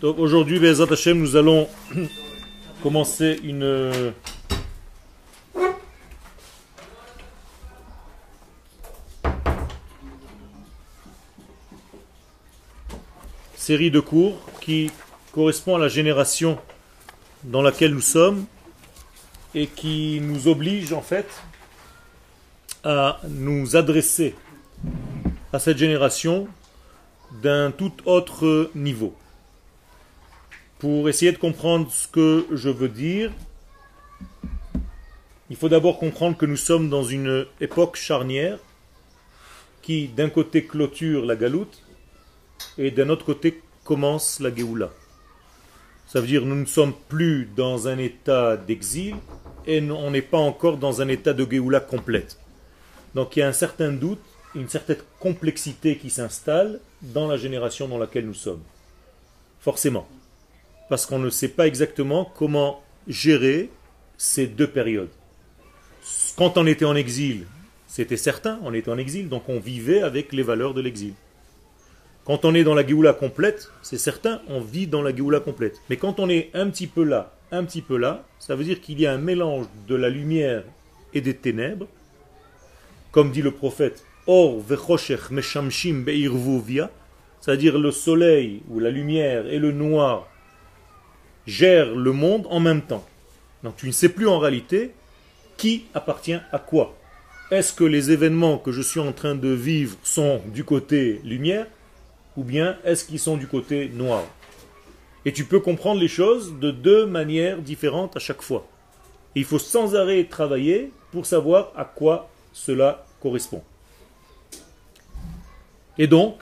Donc aujourd'hui, Bezat Hashem, nous allons commencer une série de cours qui correspond à la génération dans laquelle nous sommes et qui nous oblige en fait à nous adresser à cette génération d'un tout autre niveau. Pour essayer de comprendre ce que je veux dire, il faut d'abord comprendre que nous sommes dans une époque charnière qui d'un côté clôture la galoute et d'un autre côté commence la Géoula. Ça veut dire nous ne sommes plus dans un état d'exil et on n'est pas encore dans un état de Géoula complète. Donc il y a un certain doute, une certaine complexité qui s'installe dans la génération dans laquelle nous sommes. Forcément. Parce qu'on ne sait pas exactement comment gérer ces deux périodes. Quand on était en exil, c'était certain, on était en exil, donc on vivait avec les valeurs de l'exil. Quand on est dans la Géoula complète, c'est certain, on vit dans la Géoula complète. Mais quand on est un petit peu là, un petit peu là, ça veut dire qu'il y a un mélange de la lumière et des ténèbres. Comme dit le prophète, Or meshamshim c'est-à-dire le soleil ou la lumière et le noir gèrent le monde en même temps. Donc tu ne sais plus en réalité qui appartient à quoi. Est-ce que les événements que je suis en train de vivre sont du côté lumière ou bien est-ce qu'ils sont du côté noir? Et tu peux comprendre les choses de deux manières différentes à chaque fois. il faut sans arrêt travailler pour savoir à quoi cela correspond. Et donc,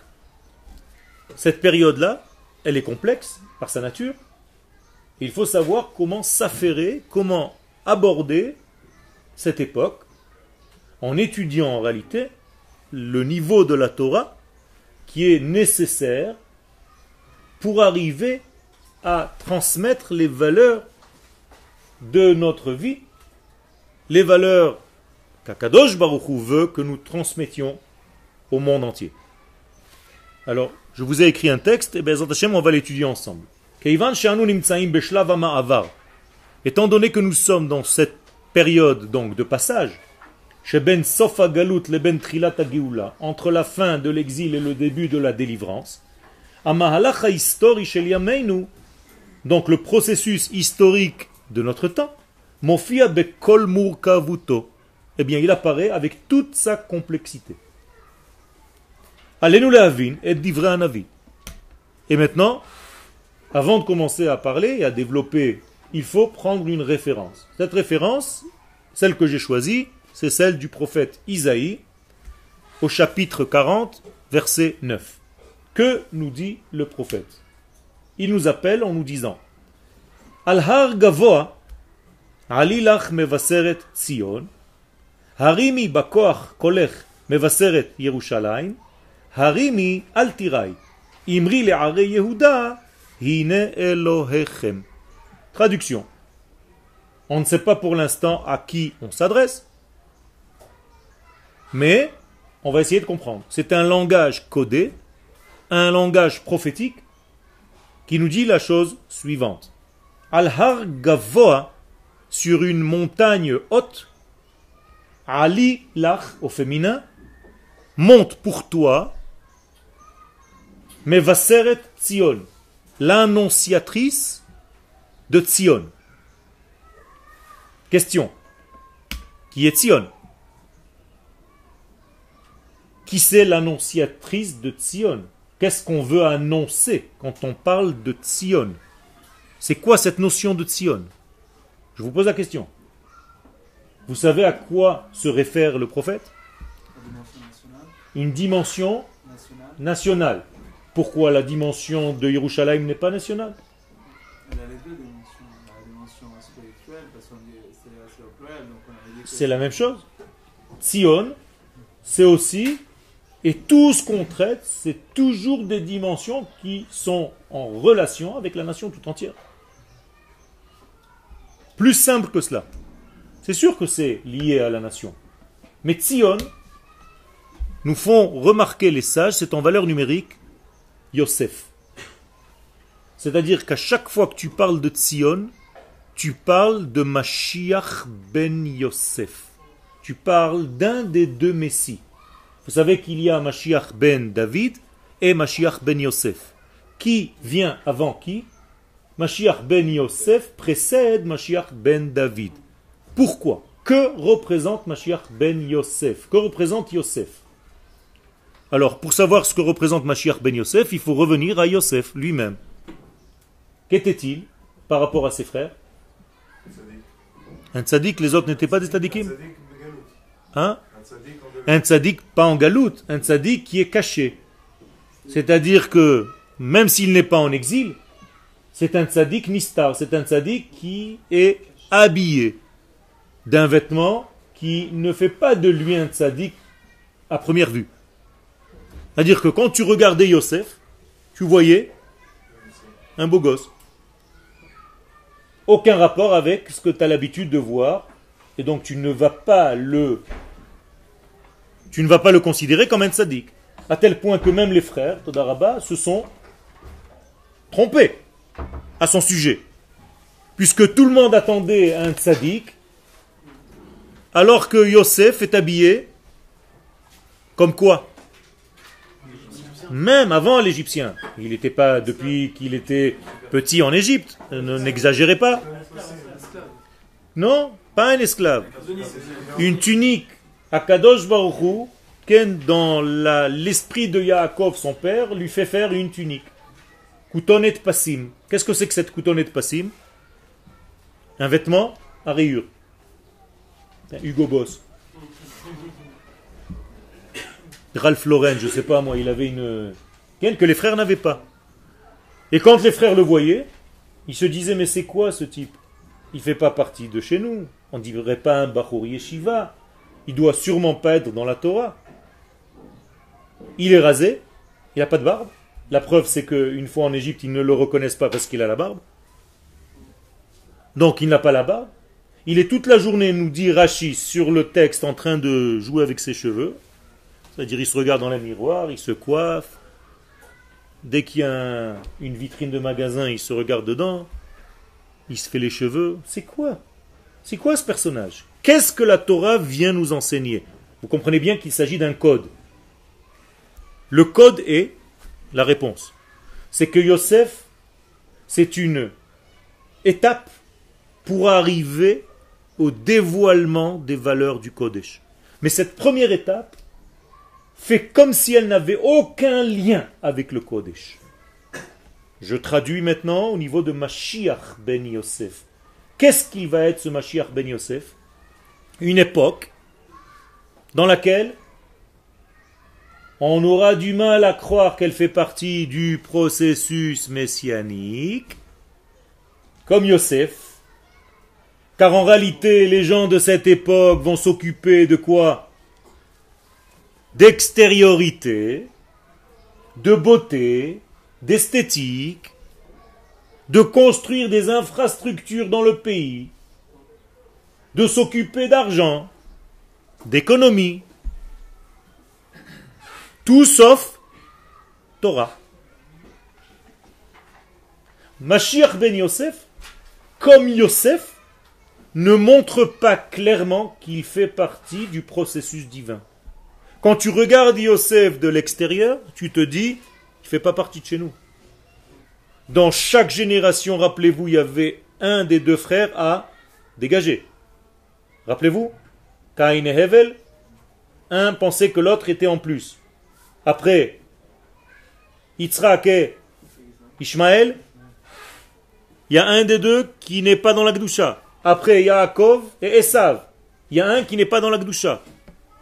cette période-là, elle est complexe par sa nature. Il faut savoir comment s'affairer, comment aborder cette époque en étudiant en réalité le niveau de la Torah qui est nécessaire pour arriver à transmettre les valeurs de notre vie, les valeurs qu'Akadosh Baruch veut que nous transmettions au monde entier. Alors, je vous ai écrit un texte, et bien, on va l'étudier ensemble. Étant donné que nous sommes dans cette période donc de passage, ben ben entre la fin de l'exil et le début de la délivrance, donc le processus historique de notre temps, eh bien il apparaît avec toute sa complexité. Allez-nous et Et maintenant, avant de commencer à parler et à développer, il faut prendre une référence. Cette référence, celle que j'ai choisie, c'est celle du prophète Isaïe au chapitre 40, verset 9. Que nous dit le prophète? Il nous appelle en nous disant Al-Har Gavoa, Alilach mevaseret Tzion, Harimi bakoach kolech mevaseret Yerushalayim, Harimi al tirai, Imri le'are Yehuda, Hine Elohechem. Traduction. On ne sait pas pour l'instant à qui on s'adresse, mais on va essayer de comprendre. C'est un langage codé, un langage prophétique qui nous dit la chose suivante. Al-Har Gavoa, sur une montagne haute, Ali Lach au féminin, monte pour toi, Mevaseret Tzion, l'annonciatrice de Tzion. Question. Qui est Tzion? Qui c'est l'annonciatrice de Tzion? Qu'est-ce qu'on veut annoncer quand on parle de Tzion? C'est quoi cette notion de Tzion? Je vous pose la question. Vous savez à quoi se réfère le prophète? Une dimension nationale. Pourquoi la dimension de Yerushalayim n'est pas nationale C'est la même chose. Tzion, c'est aussi et tout ce qu'on traite, c'est toujours des dimensions qui sont en relation avec la nation tout entière. Plus simple que cela. C'est sûr que c'est lié à la nation. Mais Tzion nous font remarquer les sages, c'est en valeur numérique Yosef. C'est-à-dire qu'à chaque fois que tu parles de Tzion, tu parles de Mashiach ben Yosef. Tu parles d'un des deux Messies. Vous savez qu'il y a Mashiach ben David et Mashiach ben Yosef. Qui vient avant qui? Mashiach ben Yosef précède Mashiach ben David. Pourquoi? Que représente Mashiach ben Yosef? Que représente Yosef? Alors, pour savoir ce que représente Mashiach ben Yosef, il faut revenir à Yosef lui-même. Qu'était-il par rapport à ses frères Un tzaddik, les autres n'étaient pas des tzaddikim Hein Un tzaddik pas en galoute, un tzaddik qui est caché. C'est-à-dire que même s'il n'est pas en exil, c'est un tzaddik nistar, c'est un tzaddik qui est habillé d'un vêtement qui ne fait pas de lui un tzaddik à première vue. C'est-à-dire que quand tu regardais Yosef, tu voyais un beau gosse. Aucun rapport avec ce que tu as l'habitude de voir, et donc tu ne vas pas le tu ne vas pas le considérer comme un tzaddik. À tel point que même les frères, Todarabah, se sont trompés à son sujet. Puisque tout le monde attendait un tzaddik, alors que Yosef est habillé comme quoi? Même avant l'Égyptien. Il n'était pas depuis qu'il était petit en Égypte. N'exagérez pas. Non, pas un esclave. Une tunique à Kadosh Baruchou, Ken, dans l'esprit de Yaakov, son père, lui fait faire une tunique. Koutonet Passim. Qu'est-ce que c'est que cette Koutonet Passim? Un vêtement à rayures. Hugo Boss. Ralph Lauren, je sais pas moi, il avait une. que les frères n'avaient pas. Et quand les frères le voyaient, ils se disaient Mais c'est quoi ce type? Il fait pas partie de chez nous. On ne dirait pas un Bachour Yeshiva. Il doit sûrement pas être dans la Torah. Il est rasé, il n'a pas de barbe. La preuve, c'est qu'une fois en Égypte, ils ne le reconnaissent pas parce qu'il a la barbe. Donc il n'a pas la barbe. Il est toute la journée, nous dit Rachid, sur le texte en train de jouer avec ses cheveux. C'est-à-dire, il se regarde dans le miroir, il se coiffe. Dès qu'il y a une vitrine de magasin, il se regarde dedans. Il se fait les cheveux. C'est quoi? C'est quoi ce personnage? Qu'est-ce que la Torah vient nous enseigner? Vous comprenez bien qu'il s'agit d'un code. Le code est la réponse. C'est que Yosef, c'est une étape pour arriver au dévoilement des valeurs du Kodesh. Mais cette première étape fait comme si elle n'avait aucun lien avec le Kodesh. Je traduis maintenant au niveau de Mashiach ben Yosef. Qu'est-ce qui va être ce Mashiach ben Yosef? Une époque dans laquelle on aura du mal à croire qu'elle fait partie du processus messianique, comme Yosef, car en réalité, les gens de cette époque vont s'occuper de quoi? D'extériorité, de beauté, d'esthétique, de construire des infrastructures dans le pays, de s'occuper d'argent, d'économie, tout sauf Torah. Mashiach ben Yosef, comme Yosef, ne montre pas clairement qu'il fait partie du processus divin. Quand tu regardes Yosef de l'extérieur, tu te dis, il ne fait pas partie de chez nous. Dans chaque génération, rappelez-vous, il y avait un des deux frères à dégager. Rappelez-vous, Cain et Hevel, un pensait que l'autre était en plus. Après, Yitzhak et Ishmaël, il y a un des deux qui n'est pas dans la Gdusha. Après, Yaakov et Esav. Il y a un qui n'est pas dans la Gdusha.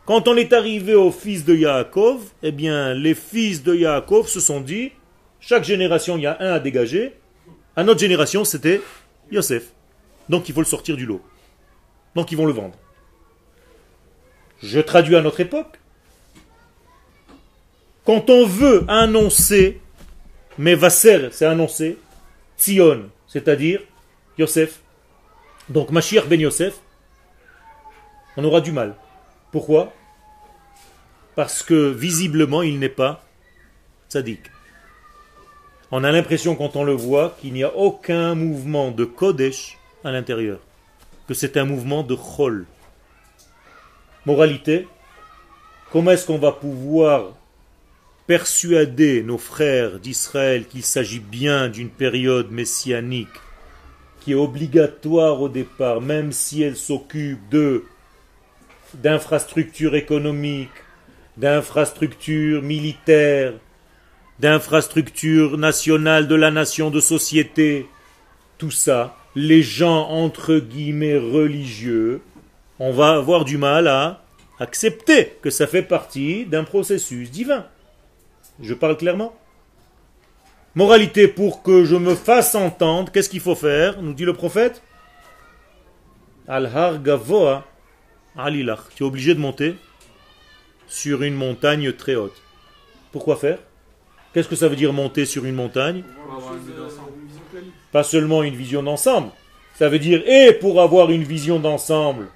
Quand on est arrivé aux fils de Yaakov, eh bien, les fils de Yaakov se sont dit, chaque génération, il y a un à dégager. À notre génération, c'était Yosef. Donc, il faut le sortir du lot. Donc, ils vont le vendre. Je traduis à notre époque. Quand on veut annoncer, mais Vasser, c'est annoncer, Tzion, c'est-à-dire Yosef, donc Mashiach ben Yosef, on aura du mal. Pourquoi? Parce que visiblement, il n'est pas tzaddik. On a l'impression quand on le voit qu'il n'y a aucun mouvement de Kodesh à l'intérieur, que c'est un mouvement de Chol. Moralité, comment est-ce qu'on va pouvoir persuader nos frères d'Israël qu'il s'agit bien d'une période messianique qui est obligatoire au départ, même si elle s'occupe de d'infrastructures économiques, d'infrastructures militaires, d'infrastructures nationales de la nation, de société, tout ça, les gens entre guillemets religieux, on va avoir du mal à accepter que ça fait partie d'un processus divin. Je parle clairement. Moralité, pour que je me fasse entendre, qu'est-ce qu'il faut faire Nous dit le prophète? Al-Har Gavoa Alilach. Tu es obligé de monter sur une montagne très haute. Pourquoi faire? Qu'est-ce que ça veut dire monter sur une montagne? Pas seulement une vision d'ensemble. Ça veut dire, et pour avoir une vision d'ensemble,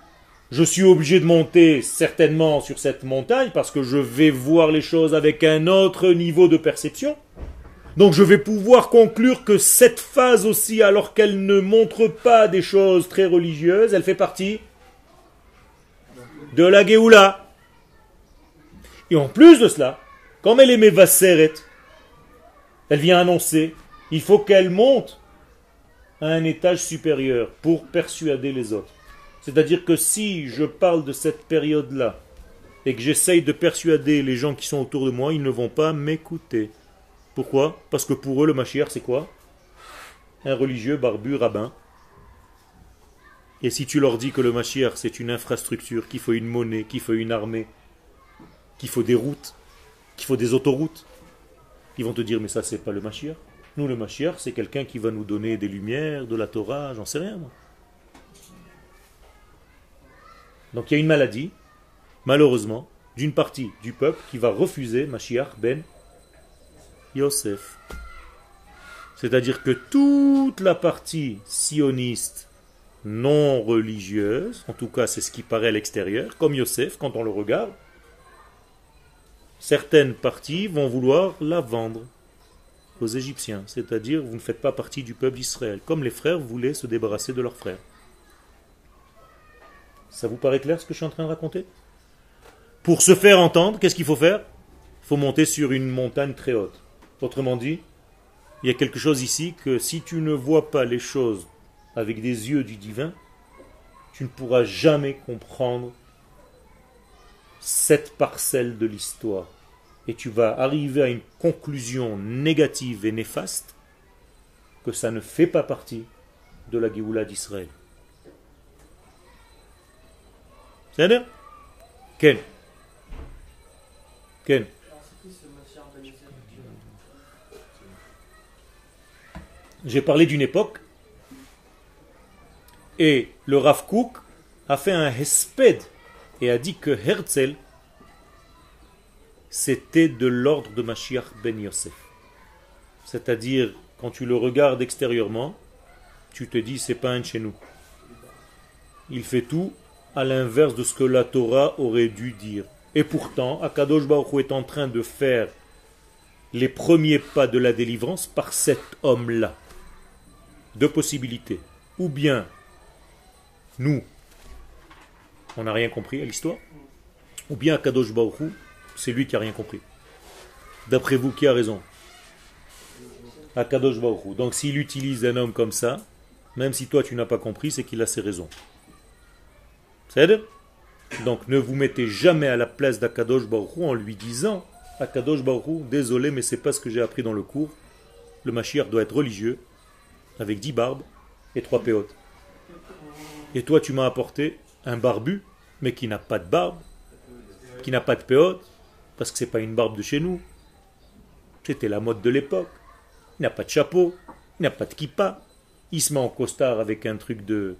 je suis obligé de monter certainement sur cette montagne parce que je vais voir les choses avec un autre niveau de perception. Donc je vais pouvoir conclure que cette phase aussi, alors qu'elle ne montre pas des choses très religieuses, elle fait partie de la Géoula. Et en plus de cela, comme elle est Mevaseret, elle vient annoncer, il faut qu'elle monte à un étage supérieur pour persuader les autres. C'est-à-dire que si je parle de cette période-là et que j'essaye de persuader les gens qui sont autour de moi, ils ne vont pas m'écouter. Pourquoi? Parce que pour eux, le Mashiach, c'est quoi? Un religieux barbu rabbin. Et si tu leur dis que le Mashiach, c'est une infrastructure, qu'il faut une monnaie, qu'il faut une armée, qu'il faut des routes, qu'il faut des autoroutes, ils vont te dire, mais ça, c'est pas le Mashiach. Nous, le Mashiach, c'est quelqu'un qui va nous donner des lumières, de la Torah, j'en sais rien, moi. Donc il y a une maladie, malheureusement, d'une partie du peuple qui va refuser Mashiach ben Yosef. C'est-à-dire que toute la partie sioniste non religieuse, en tout cas c'est ce qui paraît à l'extérieur, comme Yosef quand on le regarde, certaines parties vont vouloir la vendre aux Égyptiens, c'est-à-dire vous ne faites pas partie du peuple d'Israël, comme les frères voulaient se débarrasser de leurs frères. Ça vous paraît clair ce que je suis en train de raconter? Pour se faire entendre, qu'est-ce qu'il faut faire? Il faut monter sur une montagne très haute. Autrement dit, il y a quelque chose ici que si tu ne vois pas les choses avec des yeux du divin, tu ne pourras jamais comprendre cette parcelle de l'histoire. Et tu vas arriver à une conclusion négative et néfaste que ça ne fait pas partie de la Géoula d'Israël. C'est Ken. Ken. J'ai parlé d'une époque et le Rav Kook a fait un hesped et a dit que Herzl c'était de l'ordre de Mashiach ben Yosef. C'est-à-dire, quand tu le regardes extérieurement, tu te dis c'est pas un de chez nous. Il fait tout à l'inverse de ce que la Torah aurait dû dire. Et pourtant, Akadosh Baruch est en train de faire les premiers pas de la délivrance par cet homme-là. Deux possibilités. Ou bien, nous, on n'a rien compris à l'histoire, ou bien Akadosh Baruch Hu, c'est lui qui n'a rien compris. D'après vous, qui a raison? Akadosh Baruch Hu. Donc s'il utilise un homme comme ça, même si toi tu n'as pas compris, c'est qu'il a ses raisons. C'est Donc ne vous mettez jamais à la place d'Akadosh Baruch en lui disant Akadosh Baruch désolé, mais c'est pas ce que j'ai appris dans le cours. Le Mashiach doit être religieux, avec dix barbes et trois péotes. Et toi, tu m'as apporté un barbu, mais qui n'a pas de barbe, qui n'a pas de péote, parce que c'est pas une barbe de chez nous. C'était la mode de l'époque. Il n'a pas de chapeau, il n'a pas de kippa. Il se met en costard avec un truc de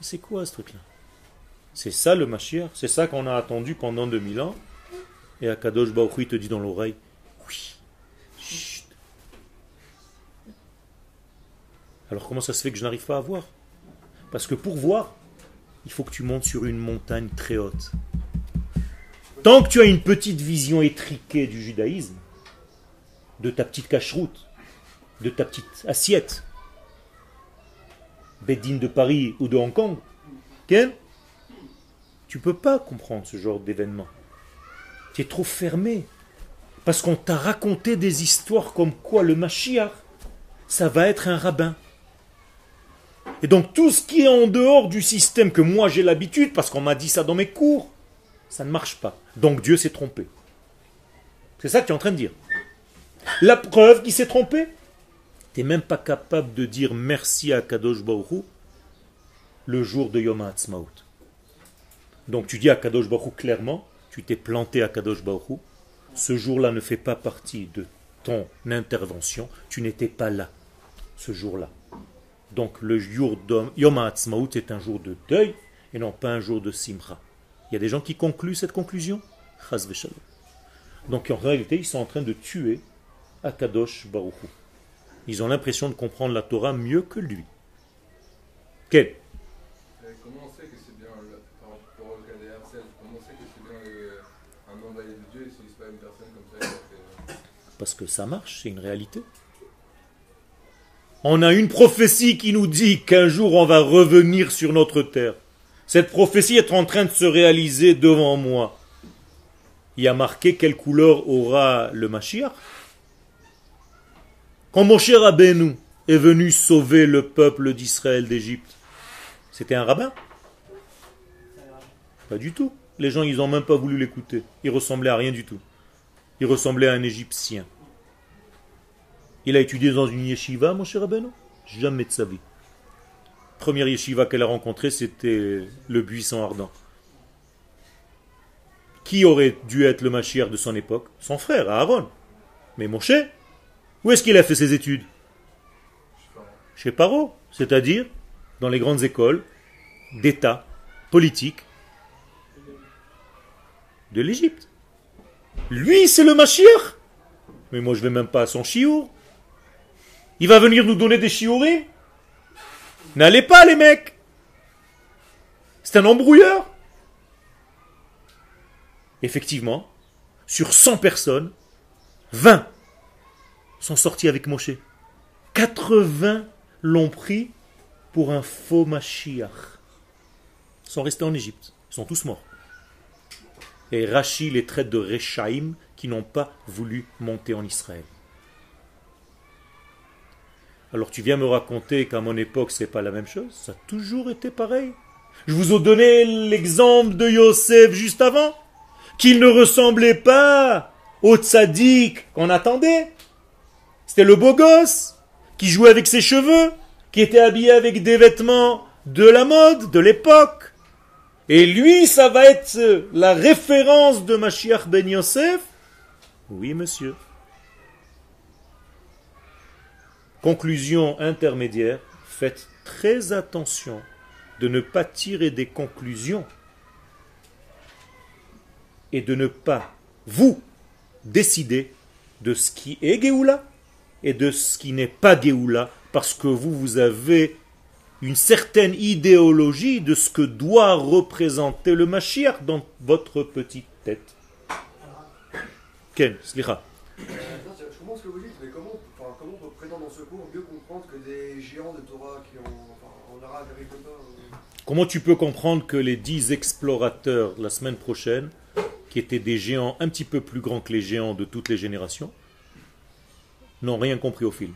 c'est quoi ce truc-là? C'est ça le Mashiach C'est ça qu'on a attendu pendant 2000 ans? Et Akadosh Baruch te dit dans l'oreille Oui, chut. Alors comment ça se fait que je n'arrive pas à voir? Parce que pour voir, il faut que tu montes sur une montagne très haute. Tant que tu as une petite vision étriquée du judaïsme, de ta petite cacheroute, de ta petite assiette. Beddin de Paris ou de Hong Kong. Quel Tu peux pas comprendre ce genre d'événement. Tu es trop fermé. Parce qu'on t'a raconté des histoires comme quoi le Mashiach, ça va être un rabbin. Et donc tout ce qui est en dehors du système que moi j'ai l'habitude, parce qu'on m'a dit ça dans mes cours, ça ne marche pas. Donc Dieu s'est trompé. C'est ça que tu es en train de dire. La preuve qu'il s'est trompé, tu n'es même pas capable de dire merci à Kadosh Baruch le jour de Yom HaAtzmaut. Donc tu dis à Kadosh Baruch clairement, tu t'es planté à Kadosh Baruch ce jour-là ne fait pas partie de ton intervention, tu n'étais pas là ce jour-là. Donc le jour de Yom HaAtzmaut est un jour de deuil et non pas un jour de simra. Il y a des gens qui concluent cette conclusion? Donc en réalité, ils sont en train de tuer Akadosh Baruch Ils ont l'impression de comprendre la Torah mieux que lui. Quel? Comment on sait que c'est bien, par rapport au cas des comment on sait que c'est bien un envoyé de Dieu et c'est pas une personne comme ça Parce que ça marche, c'est une réalité. On a une prophétie qui nous dit qu'un jour on va revenir sur notre terre. Cette prophétie est en train de se réaliser devant moi. Il y a marqué quelle couleur aura le Mashiach. Quand mon cher Rabbeinu est venu sauver le peuple d'Israël d'Égypte, c'était un rabbin Pas du tout. Les gens, ils n'ont même pas voulu l'écouter. Il ressemblait à rien du tout. Il ressemblait à un Égyptien. Il a étudié dans une yeshiva, mon cher Rabbeinu? Jamais de sa vie première yeshiva qu'elle a rencontrée, c'était le buisson ardent. Qui aurait dû être le Mashiach de son époque? Son frère, Aaron. Mais Moshe, où est-ce qu'il a fait ses études? Chez Paro, c'est-à-dire dans les grandes écoles d'État, politique de l'Égypte. Lui, c'est le Mashiach. Mais moi, je vais même pas à son chiour. Il va venir nous donner des chiouris N'allez pas, les mecs C'est un embrouilleur Effectivement, sur 100 personnes, 20 sont sortis avec Moshe. 80 l'ont pris pour un faux Mashiach. Ils sont restés en Égypte. Ils sont tous morts. Et Rachi les traite de Rechaim qui n'ont pas voulu monter en Israël. Alors tu viens me raconter qu'à mon époque c'est pas la même chose Ça a toujours été pareil. Je vous ai donné l'exemple de Yosef juste avant, qu'il ne ressemblait pas au tzaddik qu'on attendait. C'était le beau gosse qui jouait avec ses cheveux, qui était habillé avec des vêtements de la mode, de l'époque. Et lui, ça va être la référence de Mashiach ben Yosef Oui, monsieur. Conclusion intermédiaire, faites très attention de ne pas tirer des conclusions et de ne pas, vous, décider de ce qui est Géoula et de ce qui n'est pas Géoula, parce que vous, vous avez une certaine idéologie de ce que doit représenter le Mashiach dans votre petite tête. Ken, slicha. Je Comment tu peux comprendre que les dix explorateurs la semaine prochaine, qui étaient des géants un petit peu plus grands que les géants de toutes les générations, n'ont rien compris au film?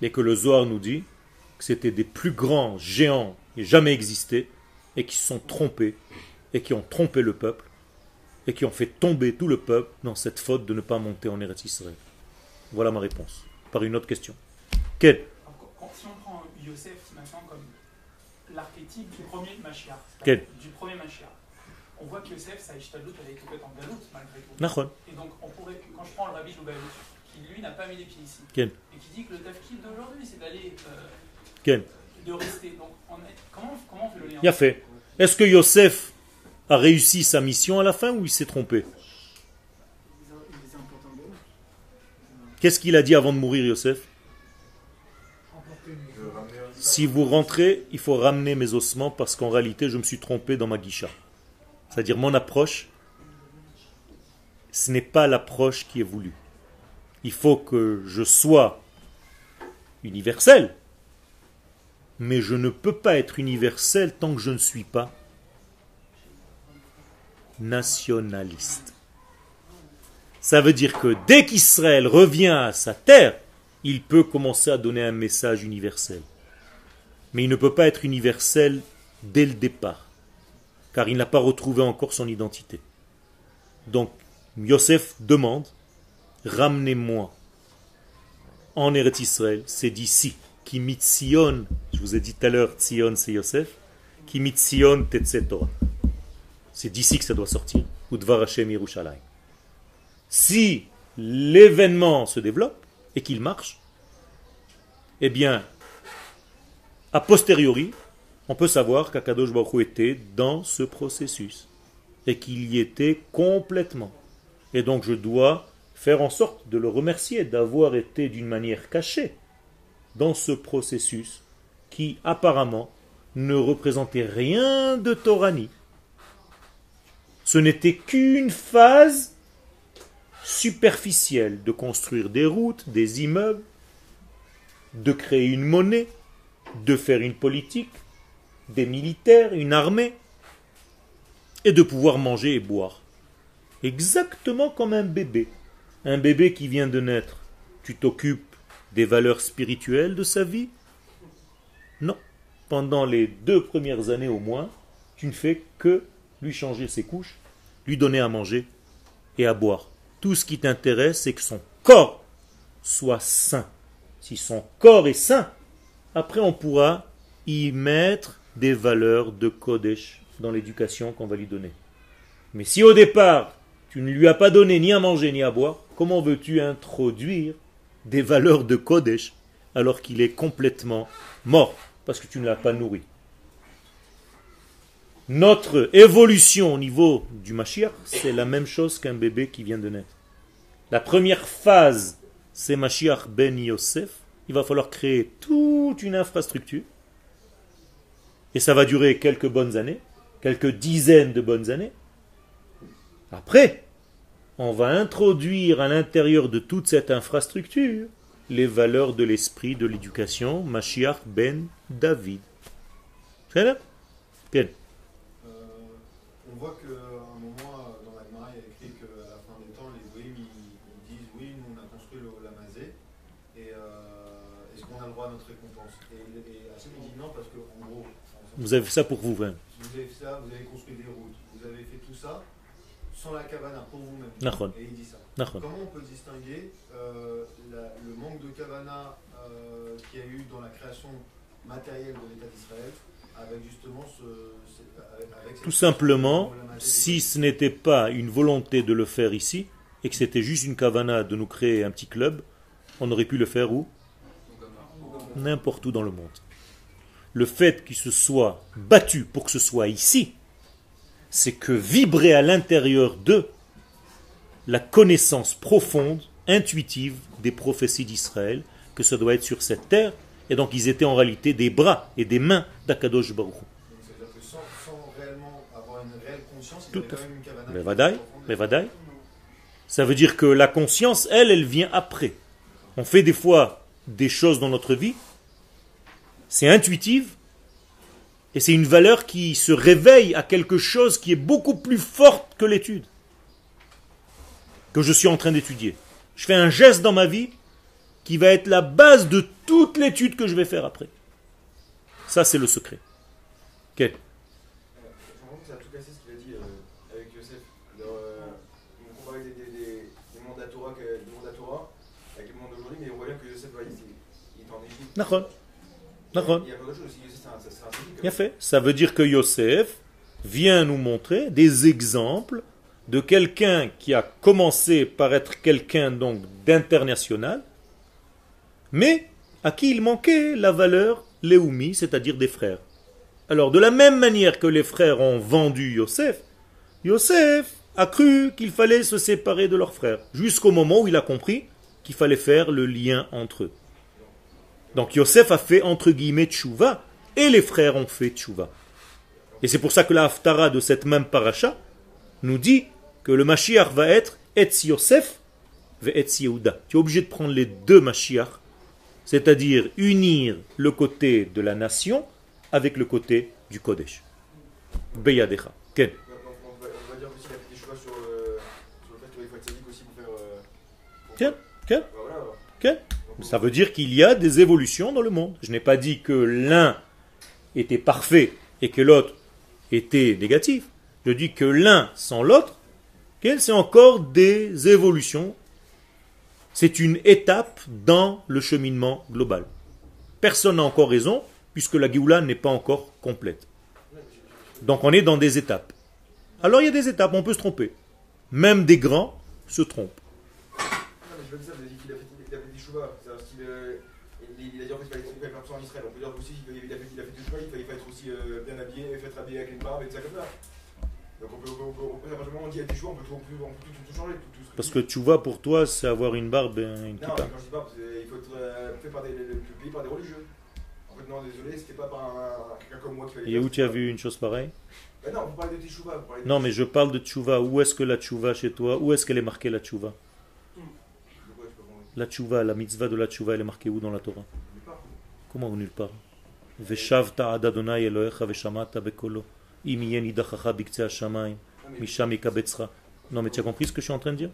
Et que le Zohar nous dit que c'était des plus grands géants qui jamais existé et qui se sont trompés et qui ont trompé le peuple et qui ont fait tomber tout le peuple dans cette faute de ne pas monter en Eretz Israël. Voilà ma réponse. Par une autre question. Quelle l'archétype du premier Mashiach, du premier Mashiach, on voit que Yosef, sa Ishtadlut, elle est complètement en galoute malgré tout. Et donc, on pourrait, quand je prends le rabbi Joubaout, qui lui n'a pas mis les pieds ici, et qui dit que le tafkid d'aujourd'hui, c'est d'aller. Euh, de rester. Donc, on est, comment, comment on fait le lien? Il a fait. Est-ce que Yosef a réussi sa mission à la fin ou il s'est trompé? Qu'est-ce qu'il a dit avant de mourir, Yosef? Si vous rentrez, il faut ramener mes ossements parce qu'en réalité, je me suis trompé dans ma guicha. C'est-à-dire mon approche, ce n'est pas l'approche qui est voulue. Il faut que je sois universel, mais je ne peux pas être universel tant que je ne suis pas nationaliste. Ça veut dire que dès qu'Israël revient à sa terre, il peut commencer à donner un message universel. Mais il ne peut pas être universel dès le départ, car il n'a pas retrouvé encore son identité. Donc, Yosef demande, ramenez-moi en Eretz Israël, c'est d'ici, qui je vous ai dit tout à l'heure, Tzion c'est Yosef, qui mitzion Torah. C'est d'ici que ça doit sortir. Udvar Hashem Yerushalayim. Si l'événement se développe et qu'il marche, eh bien, a posteriori, on peut savoir qu'Akadosh Baruch était dans ce processus et qu'il y était complètement. Et donc je dois faire en sorte de le remercier d'avoir été d'une manière cachée dans ce processus qui apparemment ne représentait rien de Torani. Ce n'était qu'une phase superficielle de construire des routes, des immeubles, de créer une monnaie, de faire une politique, des militaires, une armée, et de pouvoir manger et boire. Exactement comme un bébé. Un bébé qui vient de naître, tu t'occupes des valeurs spirituelles de sa vie? Non. Pendant les deux premières années au moins, tu ne fais que lui changer ses couches, lui donner à manger et à boire. Tout ce qui t'intéresse, c'est que son corps soit sain. Si son corps est sain, après on pourra y mettre des valeurs de Kodesh dans l'éducation qu'on va lui donner. Mais si au départ, tu ne lui as pas donné ni à manger ni à boire, comment veux-tu introduire des valeurs de Kodesh alors qu'il est complètement mort parce que tu ne l'as pas nourri? Notre évolution au niveau du Mashiach, c'est la même chose qu'un bébé qui vient de naître. La première phase, c'est Mashiach ben Yosef. Il va falloir créer toute une infrastructure. Et ça va durer quelques bonnes années quelques dizaines de bonnes années. Après, on va introduire à l'intérieur de toute cette infrastructure les valeurs de l'esprit de l'éducation, Mashiach ben David. C'est là? Bien. Euh, on voit qu'à un moment dans la Gemara, il y a écrit qu'à la fin des temps, les Goïms ils, disent Oui, nous on a construit le, la mazé, et qu'on a le droit à notre récompense Et, et Hashem dit non, parce qu'en gros. Vous avez fait ça pour vous-même vous avez fait ça, vous avez construit des routes, vous avez fait tout ça sans la kavana pour vous-même. Et il dit ça. Comment on peut distinguer euh, la, le manque de kavana euh, qu'il y a eu dans la création matérielle de l'État d'Israël avec justement ce, avec Tout simplement, si ce n'était pas une volonté de le faire ici, et que c'était juste une kavana de nous créer un petit club, on aurait pu le faire où? N'importe où dans le monde le fait qu'il se soit battu pour que ce soit ici, c'est que vibrait à l'intérieur d'eux la connaissance profonde, intuitive des prophéties d'Israël, que ça doit être sur cette terre, et donc ils étaient en réalité des bras et des mains d'Akadosh Baruch. Tout à fait. Ça veut dire que la conscience, elle, elle vient après. On fait des fois des choses dans notre vie c'est intuitif, et c'est une valeur qui se réveille à quelque chose qui est beaucoup plus forte que l'étude que je suis en train d'étudier. Je fais un geste dans ma vie qui va être la base de toute l'étude que je vais faire après. Ça, c'est le secret C'est tout cassé ce qu'il a dit euh, avec Yosef. Euh, on comparait des, des, des, des mondes Torah avec le monde d'aujourd'hui, mais on voit bien que Yosef, il, est en Égypte. fait. Ça veut dire que Yosef vient nous montrer des exemples de quelqu'un qui a commencé par être quelqu'un donc d'international, mais à qui il manquait la valeur Léoumi, c'est-à-dire des frères. Alors, de la même manière que les frères ont vendu Yosef, Yosef a cru qu'il fallait se séparer de leurs frères, jusqu'au moment où il a compris qu'il fallait faire le lien entre eux. Donc Yosef a fait entre guillemets tchouva et les frères ont fait tchouva. Et c'est pour ça que la haftara de cette même paracha nous dit que le Mashiach va être Etz Yosef Tu es obligé de prendre les deux Mashiach, c'est-à-dire unir le côté de la nation avec le côté du Kodesh. Beyadecha. Ken. Ça veut dire qu'il y a des évolutions dans le monde. Je n'ai pas dit que l'un était parfait et que l'autre était négatif. Je dis que l'un sans l'autre, c'est encore des évolutions? C'est une étape dans le cheminement global. Personne n'a encore raison, puisque la Géoula n'est pas encore complète. Donc on est dans des étapes. Alors il y a des étapes, on peut se tromper. Même des grands se trompent dit en fait qu'il fallait faire ça en Israël. On peut dire aussi qu'il a fait du choix, il fallait être aussi euh, bien habillé, être habillé avec une barbe et tout ça comme ça. Donc on peut, on peut, on peut, on dit il y a des choix, on peut tout, on peut tout, tout changer. Tout, tout, Parce que tu vois, pour toi, c'est avoir une barbe et une kippa. Non, quand je dis barbe, il faut être euh, fait par des, le, par des religieux. En fait, non, désolé, c'était pas par un, quelqu'un comme moi qui fallait. Et où tu as vu une chose pareille? Ben non, vous parlez de tchouva. Non, mais je parle de tchouva. Où est-ce que la tchouva chez toi? Où est-ce qu'elle est marquée la tchouva? La tchouva, la mitzvah de la tchouva, elle est marquée où dans la Torah? Comment nulle part? Non mais tu as compris ce que je suis en train de dire?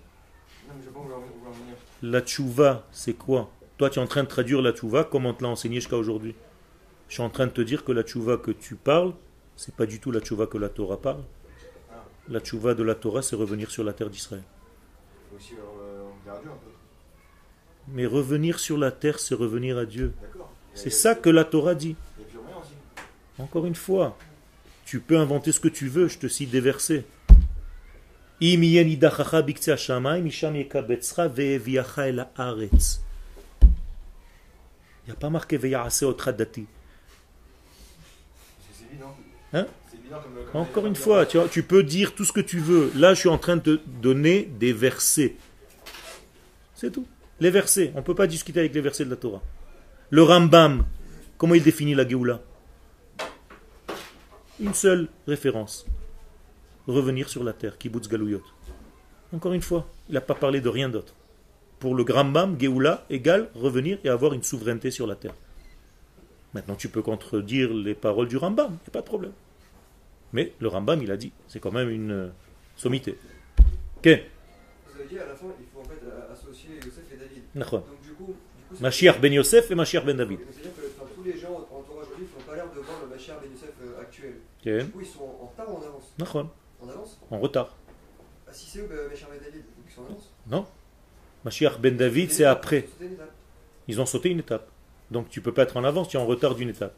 La tchouva, c'est quoi? Toi tu es en train de traduire la tchouva comme on te l'a enseigné jusqu'à aujourd'hui. Je suis en train de te dire que la tchouva que tu parles, c'est pas du tout la tchouva que la Torah parle. La tchouva de la Torah, c'est revenir sur la terre d'Israël. Mais revenir sur la terre, c'est revenir à Dieu. C'est ça que la Torah dit. Encore une fois, tu peux inventer ce que tu veux, je te cite des versets. Il n'y a pas marqué Hein Encore une fois, tu, tu peux dire tout ce que tu veux. Là, je suis en train de te donner des versets. C'est tout. Les versets, on ne peut pas discuter avec les versets de la Torah. Le Rambam, comment il définit la Géoula? Une seule référence. Revenir sur la terre, kibbutz galouyot. Encore une fois, il n'a pas parlé de rien d'autre. Pour le Rambam, Géoula égale revenir et avoir une souveraineté sur la terre. Maintenant, tu peux contredire les paroles du Rambam, il n'y a pas de problème. Mais le Rambam, il a dit, c'est quand même une sommité. Qu'est Vous avez dit à la fin, il faut en fait associer Yosef et David. Donc, du coup, du coup, Mashiach ben Yosef et Mashiach ben David que enfin, tous les gens en Torah aujourd'hui ne font pas l'air de voir le Mashiach ben Yosef euh, Du coup, ils sont en retard ou en avance. En avance En retard. Ah, si c'est eux, ben, Mashiach ben David, ils sont en avance Non. Mashiach ben David, c'est après. Ils ont sauté une étape. Donc tu peux pas être en avance, tu es en retard d'une étape.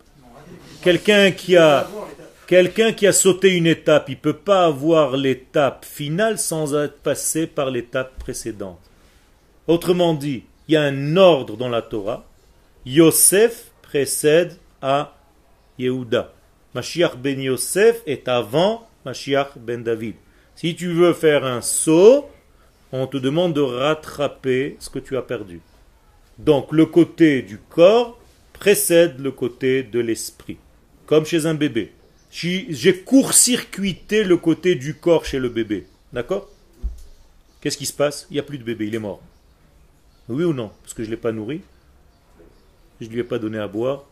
Quelqu'un qui a Quelqu'un qui a sauté une étape, il ne peut pas avoir l'étape finale sans être passé par l'étape précédente. Autrement dit, il y a un ordre dans la Torah. Yosef précède à Yehuda. Mashiach ben Yosef est avant Mashiach ben David. Si tu veux faire un saut, on te demande de rattraper ce que tu as perdu. Donc le côté du corps précède le côté de l'esprit, comme chez un bébé j'ai court-circuité le côté du corps chez le bébé. D'accord? Qu'est-ce qui se passe? Il n'y a plus de bébé, il est mort. Oui ou non? Parce que je ne l'ai pas nourri, je ne lui ai pas donné à boire,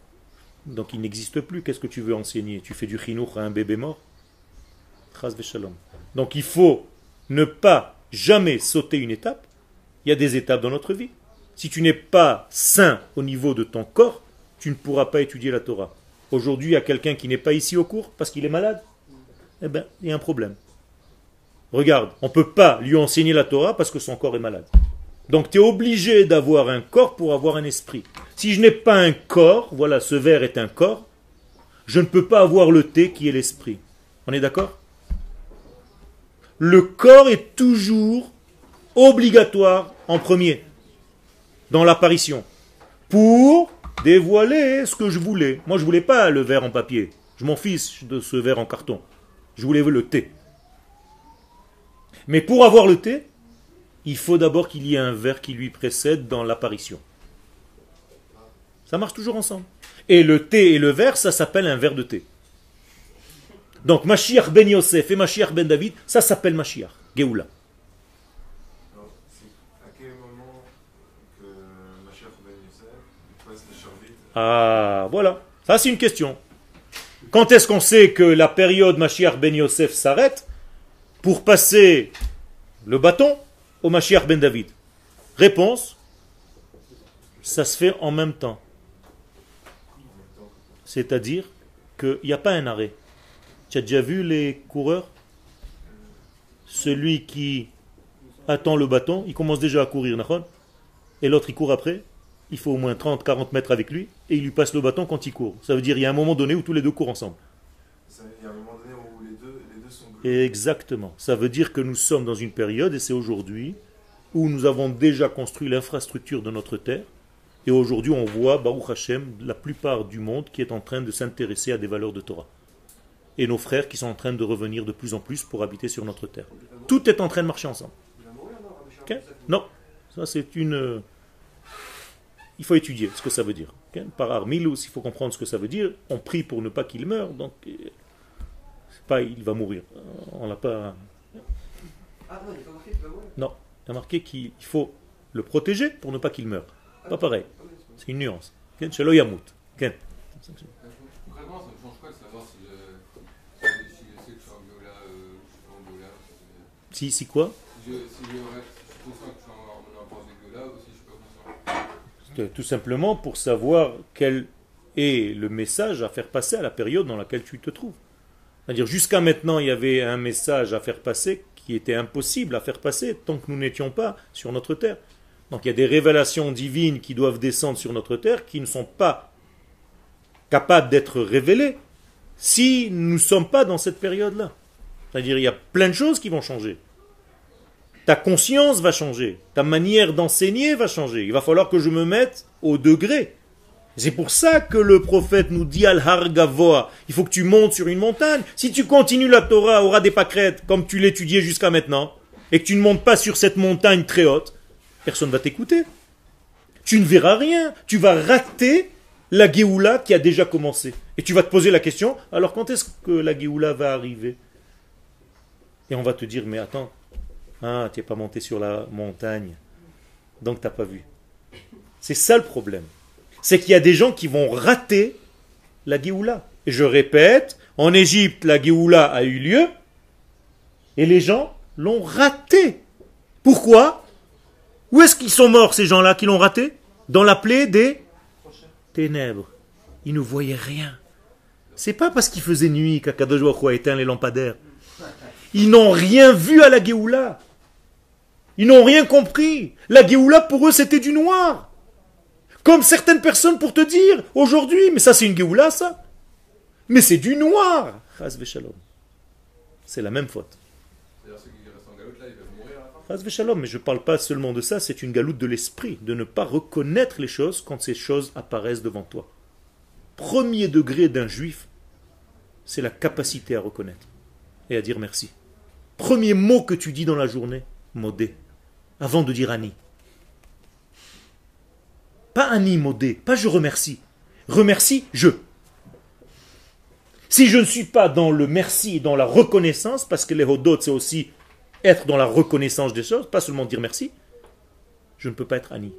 donc il n'existe plus. Qu'est-ce que tu veux enseigner? Tu fais du chinour à un bébé mort? Donc il faut ne pas jamais sauter une étape. Il y a des étapes dans notre vie. Si tu n'es pas sain au niveau de ton corps, tu ne pourras pas étudier la Torah aujourd'hui à quelqu'un qui n'est pas ici au cours parce qu'il est malade, eh bien, il y a un problème. Regarde, on ne peut pas lui enseigner la Torah parce que son corps est malade. Donc tu es obligé d'avoir un corps pour avoir un esprit. Si je n'ai pas un corps, voilà, ce verre est un corps, je ne peux pas avoir le thé qui est l'esprit. On est d'accord? Le corps est toujours obligatoire en premier dans l'apparition pour dévoiler ce que je voulais. Moi, je voulais pas le verre en papier. Je m'en fiche de ce verre en carton. Je voulais le thé. Mais pour avoir le thé, il faut d'abord qu'il y ait un verre qui lui précède dans l'apparition. Ça marche toujours ensemble. Et le thé et le verre, ça s'appelle un verre de thé. Donc Mashiach ben Yosef et Mashiach ben David, ça s'appelle Mashiach, Géoula. Ah, voilà. Ça, c'est une question. Quand est-ce qu'on sait que la période Mashiach ben Yosef s'arrête pour passer le bâton au ben David Réponse ça se fait en même temps. C'est-à-dire qu'il n'y a pas un arrêt. Tu as déjà vu les coureurs? Celui qui attend le bâton, il commence déjà à courir, et l'autre il court après, il faut au moins 30-40 mètres avec lui, et il lui passe le bâton quand il court. Ça veut dire qu'il y a un moment donné où tous les deux courent ensemble donné où les deux, sont... Exactement. Ça veut dire que nous sommes dans une période, et c'est aujourd'hui, où nous avons déjà construit l'infrastructure de notre terre, et aujourd'hui on voit, Baruch Hashem, la plupart du monde qui est en train de s'intéresser à des valeurs de Torah. Et nos frères qui sont en train de revenir de plus en plus pour habiter sur notre terre. Tout est en train de marcher ensemble. Non, ça c'est une il faut étudier ce que ça veut dire. Par Armilus, il faut comprendre ce que ça veut dire. On prie pour ne pas qu'il meure, donc euh, pas il va mourir. On l'a pas. Ah non, il a marqué qu'il va mourir. Non, il a marqué qu'il faut le protéger pour ne pas qu'il meure. Pas pareil. C'est une nuance. Shelo Yamut. Concrètement, ça ne change pas de savoir si je sais que je suis en Gola, je suis en Si, si quoi Si je suis conscient que je suis en enfance de Gola, aussi je suis pas conscient tout simplement pour savoir quel est le message à faire passer à la période dans laquelle tu te trouves. C'est-à-dire jusqu'à maintenant, il y avait un message à faire passer qui était impossible à faire passer tant que nous n'étions pas sur notre terre. Donc il y a des révélations divines qui doivent descendre sur notre terre qui ne sont pas capables d'être révélées si nous ne sommes pas dans cette période-là. C'est-à-dire il y a plein de choses qui vont changer. Ta conscience va changer, ta manière d'enseigner va changer. Il va falloir que je me mette au degré. C'est pour ça que le prophète nous dit al hargavoa, il faut que tu montes sur une montagne. Si tu continues la Torah aura des pâquerettes comme tu l'étudiais jusqu'à maintenant, et que tu ne montes pas sur cette montagne très haute, personne ne va t'écouter. Tu ne verras rien. Tu vas rater la Géoula qui a déjà commencé. Et tu vas te poser la question, alors quand est-ce que la Géoula va arriver? Et on va te dire, mais attends, ah, tu n'es pas monté sur la montagne. Donc tu n'as pas vu. C'est ça le problème. C'est qu'il y a des gens qui vont rater la Géoula. Et je répète, en Égypte, la Géoula a eu lieu et les gens l'ont raté. Pourquoi? Où est-ce qu'ils sont morts, ces gens-là qui l'ont raté? Dans la plaie des ténèbres. Ils ne voyaient rien. C'est pas parce qu'il faisait nuit qu'Akadosh a éteint les lampadaires. Ils n'ont rien vu à la Géoula. Ils n'ont rien compris. La Géoula, pour eux, c'était du noir. Comme certaines personnes pour te dire, aujourd'hui, mais ça c'est une Géoula, ça. Mais c'est du noir. C'est la même faute. Mais je ne parle pas seulement de ça, c'est une galoute de l'esprit, de ne pas reconnaître les choses quand ces choses apparaissent devant toi. Premier degré d'un juif, c'est la capacité à reconnaître et à dire merci. Premier mot que tu dis dans la journée, modé avant de dire Annie. Pas Annie modé, pas je remercie. Remercie, je. Si je ne suis pas dans le merci, dans la reconnaissance, parce que les hodot, c'est aussi être dans la reconnaissance des choses, pas seulement dire merci, je ne peux pas être Annie.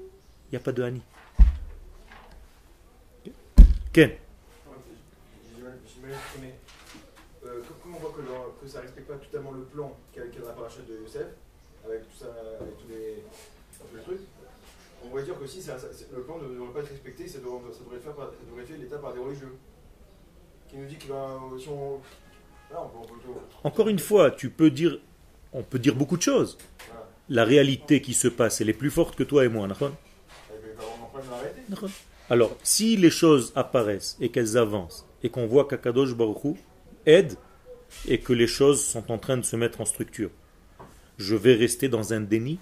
Il n'y a pas de Annie. Ken euh, Comment que, ça ne respecte pas totalement le plan de on pourrait dire que si le plan ne devrait pas être respecté, ça devrait, ça devrait, faire par, ça devrait être fait l'État par des religieux. Qui nous dit que ben, si on. Encore une fois, tu peux dire, on peut dire beaucoup de choses. La réalité qui se passe, elle est plus forte que toi et moi, Alors, si les choses apparaissent et qu'elles avancent, et qu'on voit qu'Akadosh Baruch aide, et que les choses sont en train de se mettre en structure, je vais rester dans un déni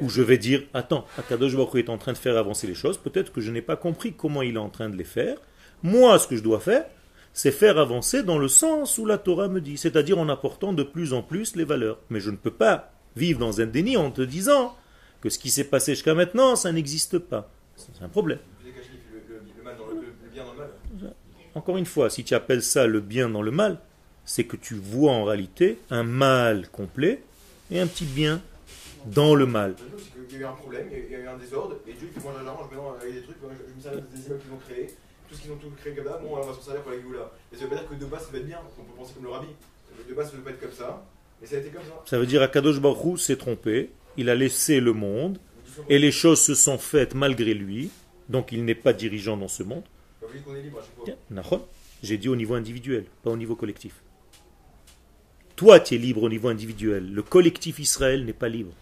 où je vais dire Attends, Akadosh Baruch est en train de faire avancer les choses, peut-être que je n'ai pas compris comment il est en train de les faire. Moi, ce que je dois faire, c'est faire avancer dans le sens où la Torah me dit, c'est-à-dire en apportant de plus en plus les valeurs. Mais je ne peux pas vivre dans un déni en te disant que ce qui s'est passé jusqu'à maintenant, ça n'existe pas. C'est un problème. Encore une fois, si tu appelles ça le bien dans le mal, c'est que tu vois en réalité un mal complet et un petit bien dans le mal. y a eu un problème, il y a eu un désordre, et Dieu, il fait moi j'arrange maintenant avec des trucs, je, je me sers des immeubles qu'ils ont créés, tout ce qu'ils ont tout créé comme ça, bon, on va s'en servir pour la Géoula. Et ça veut pas dire que de base ça va être bien, on peut penser comme le rabbi. De base ça veut pas être comme ça, mais ça a été comme ça. Ça veut dire Akadosh Baruch s'est trompé, il a laissé le monde, et les choses se sont faites malgré lui, donc il n'est pas dirigeant dans ce monde. J'ai dit au niveau individuel, pas au niveau collectif. Toi, tu es libre au niveau individuel. Le collectif Israël n'est pas libre.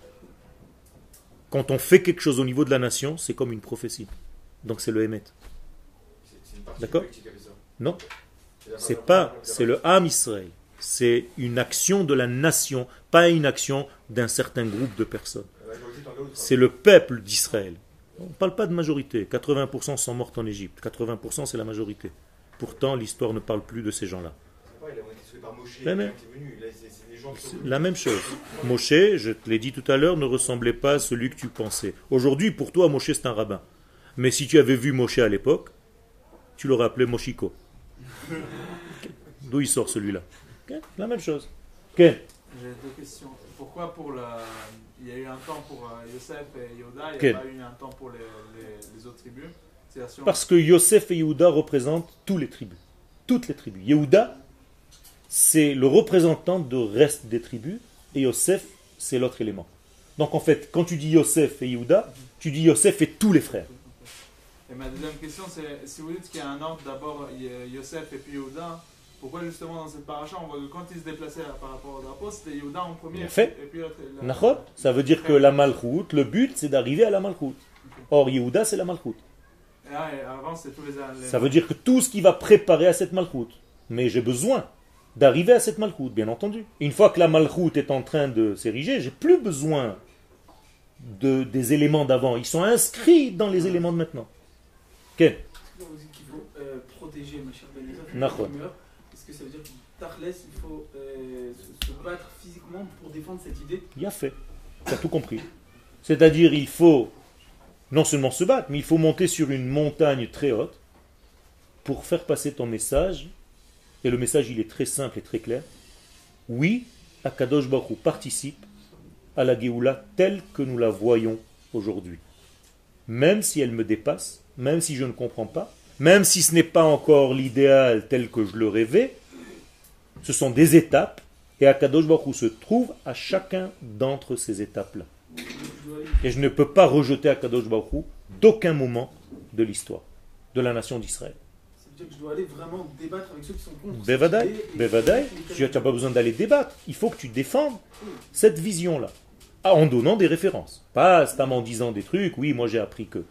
Quand on fait quelque chose au niveau de la nation, c'est comme une prophétie. Donc c'est le Hémet. D'accord? Non. C'est pas, c'est le Ham Israël. C'est une action de la nation, pas une action d'un certain groupe de personnes. C'est le peuple d'Israël. On ne parle pas de majorité. 80% sont morts en Égypte. 80% c'est la majorité. Pourtant, l'histoire ne parle plus de ces gens-là. La même chose. Moshe, je te l'ai dit tout à l'heure, ne ressemblait pas à celui que tu pensais. Aujourd'hui, pour toi, Moshe, c'est un rabbin. Mais si tu avais vu Moshe à l'époque, tu l'aurais appelé Moshiko. D'où il sort celui-là La même chose. J'ai deux questions. Pourquoi pour la... il y a eu un temps pour euh, Yosef et Yehuda, il n'y a pas eu un temps pour les, autres tribus? Parce que Yosef et Yehuda représentent toutes les tribus. Toutes les tribus. Yehuda, c'est le représentant de reste des tribus, et Yosef, c'est l'autre élément. Donc en fait, quand tu dis Yosef et Yehuda, tu dis Yosef et tous les frères. Et ma deuxième question, c'est si vous dites qu'il y a un ordre d'abord Yosef et puis Yehuda, pourquoi justement dans cette paracha, on voit que quand ils se déplaçaient par rapport au drapeau, c'était Yehuda en premier fait. et puis Ça veut dire que la malchoute, le but, c'est d'arriver à la malchoute. Or, Yehuda, c'est la malchoute. Ah, avant, tous les, Ça veut dire que tout ce qui va préparer à cette malchoute. Mais j'ai besoin d'arriver à cette malchoute, bien entendu. Une fois que la malchoute est en train de s'ériger, j'ai plus besoin de, des éléments d'avant. Ils sont inscrits dans les éléments de maintenant. Ken Vous dites qu'il faut euh, protéger, ma chère Est-ce que ça veut dire il faut euh, se battre physiquement pour défendre cette idée? Il a fait. Tu as tout compris. C'est-à-dire, il faut non seulement se battre, mais il faut monter sur une montagne très haute pour faire passer ton message et le message, il est très simple et très clair. Oui, Akadosh Baruch participe à la Géoula telle que nous la voyons aujourd'hui. Même si elle me dépasse, même si je ne comprends pas, même si ce n'est pas encore l'idéal tel que je le rêvais, ce sont des étapes et Akadosh Baruch se trouve à chacun d'entre ces étapes-là. Et je ne peux pas rejeter Akadosh Baruch d'aucun moment de l'histoire de la nation d'Israël je dois aller vraiment débattre avec ceux qui sont contre. tu n'as pas besoin d'aller débattre. Il faut que tu défendes cette vision-là. Ah, en donnant des références. Pas en disant des trucs, oui, moi j'ai appris que.